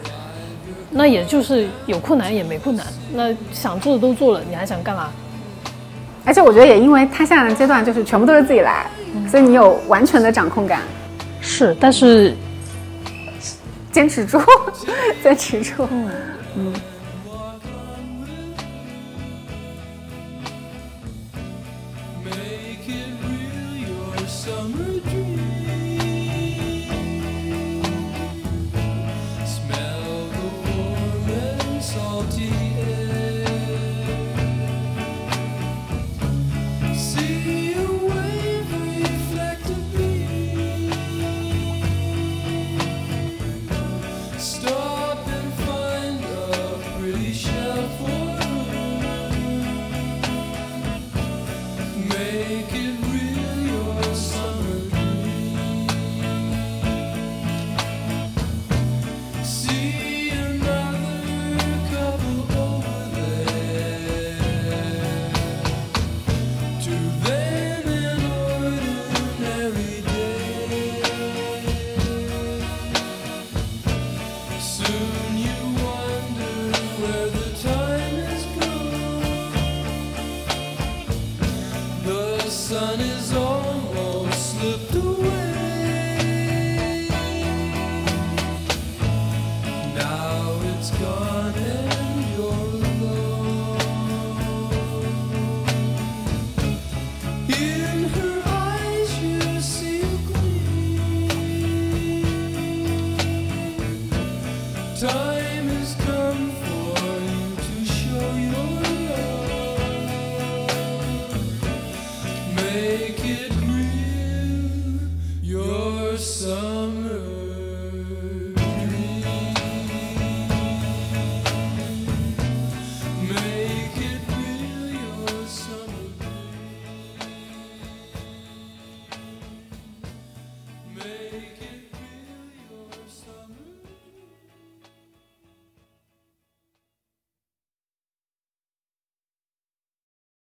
Speaker 2: 那也就是有困难也没困难，那想做的都做了，你还想干嘛？
Speaker 1: 而且我觉得也因为他现在的阶段就是全部都是自己来，所以你有完全的掌控感。
Speaker 2: 是，但是
Speaker 1: 坚持住，坚持住，嗯。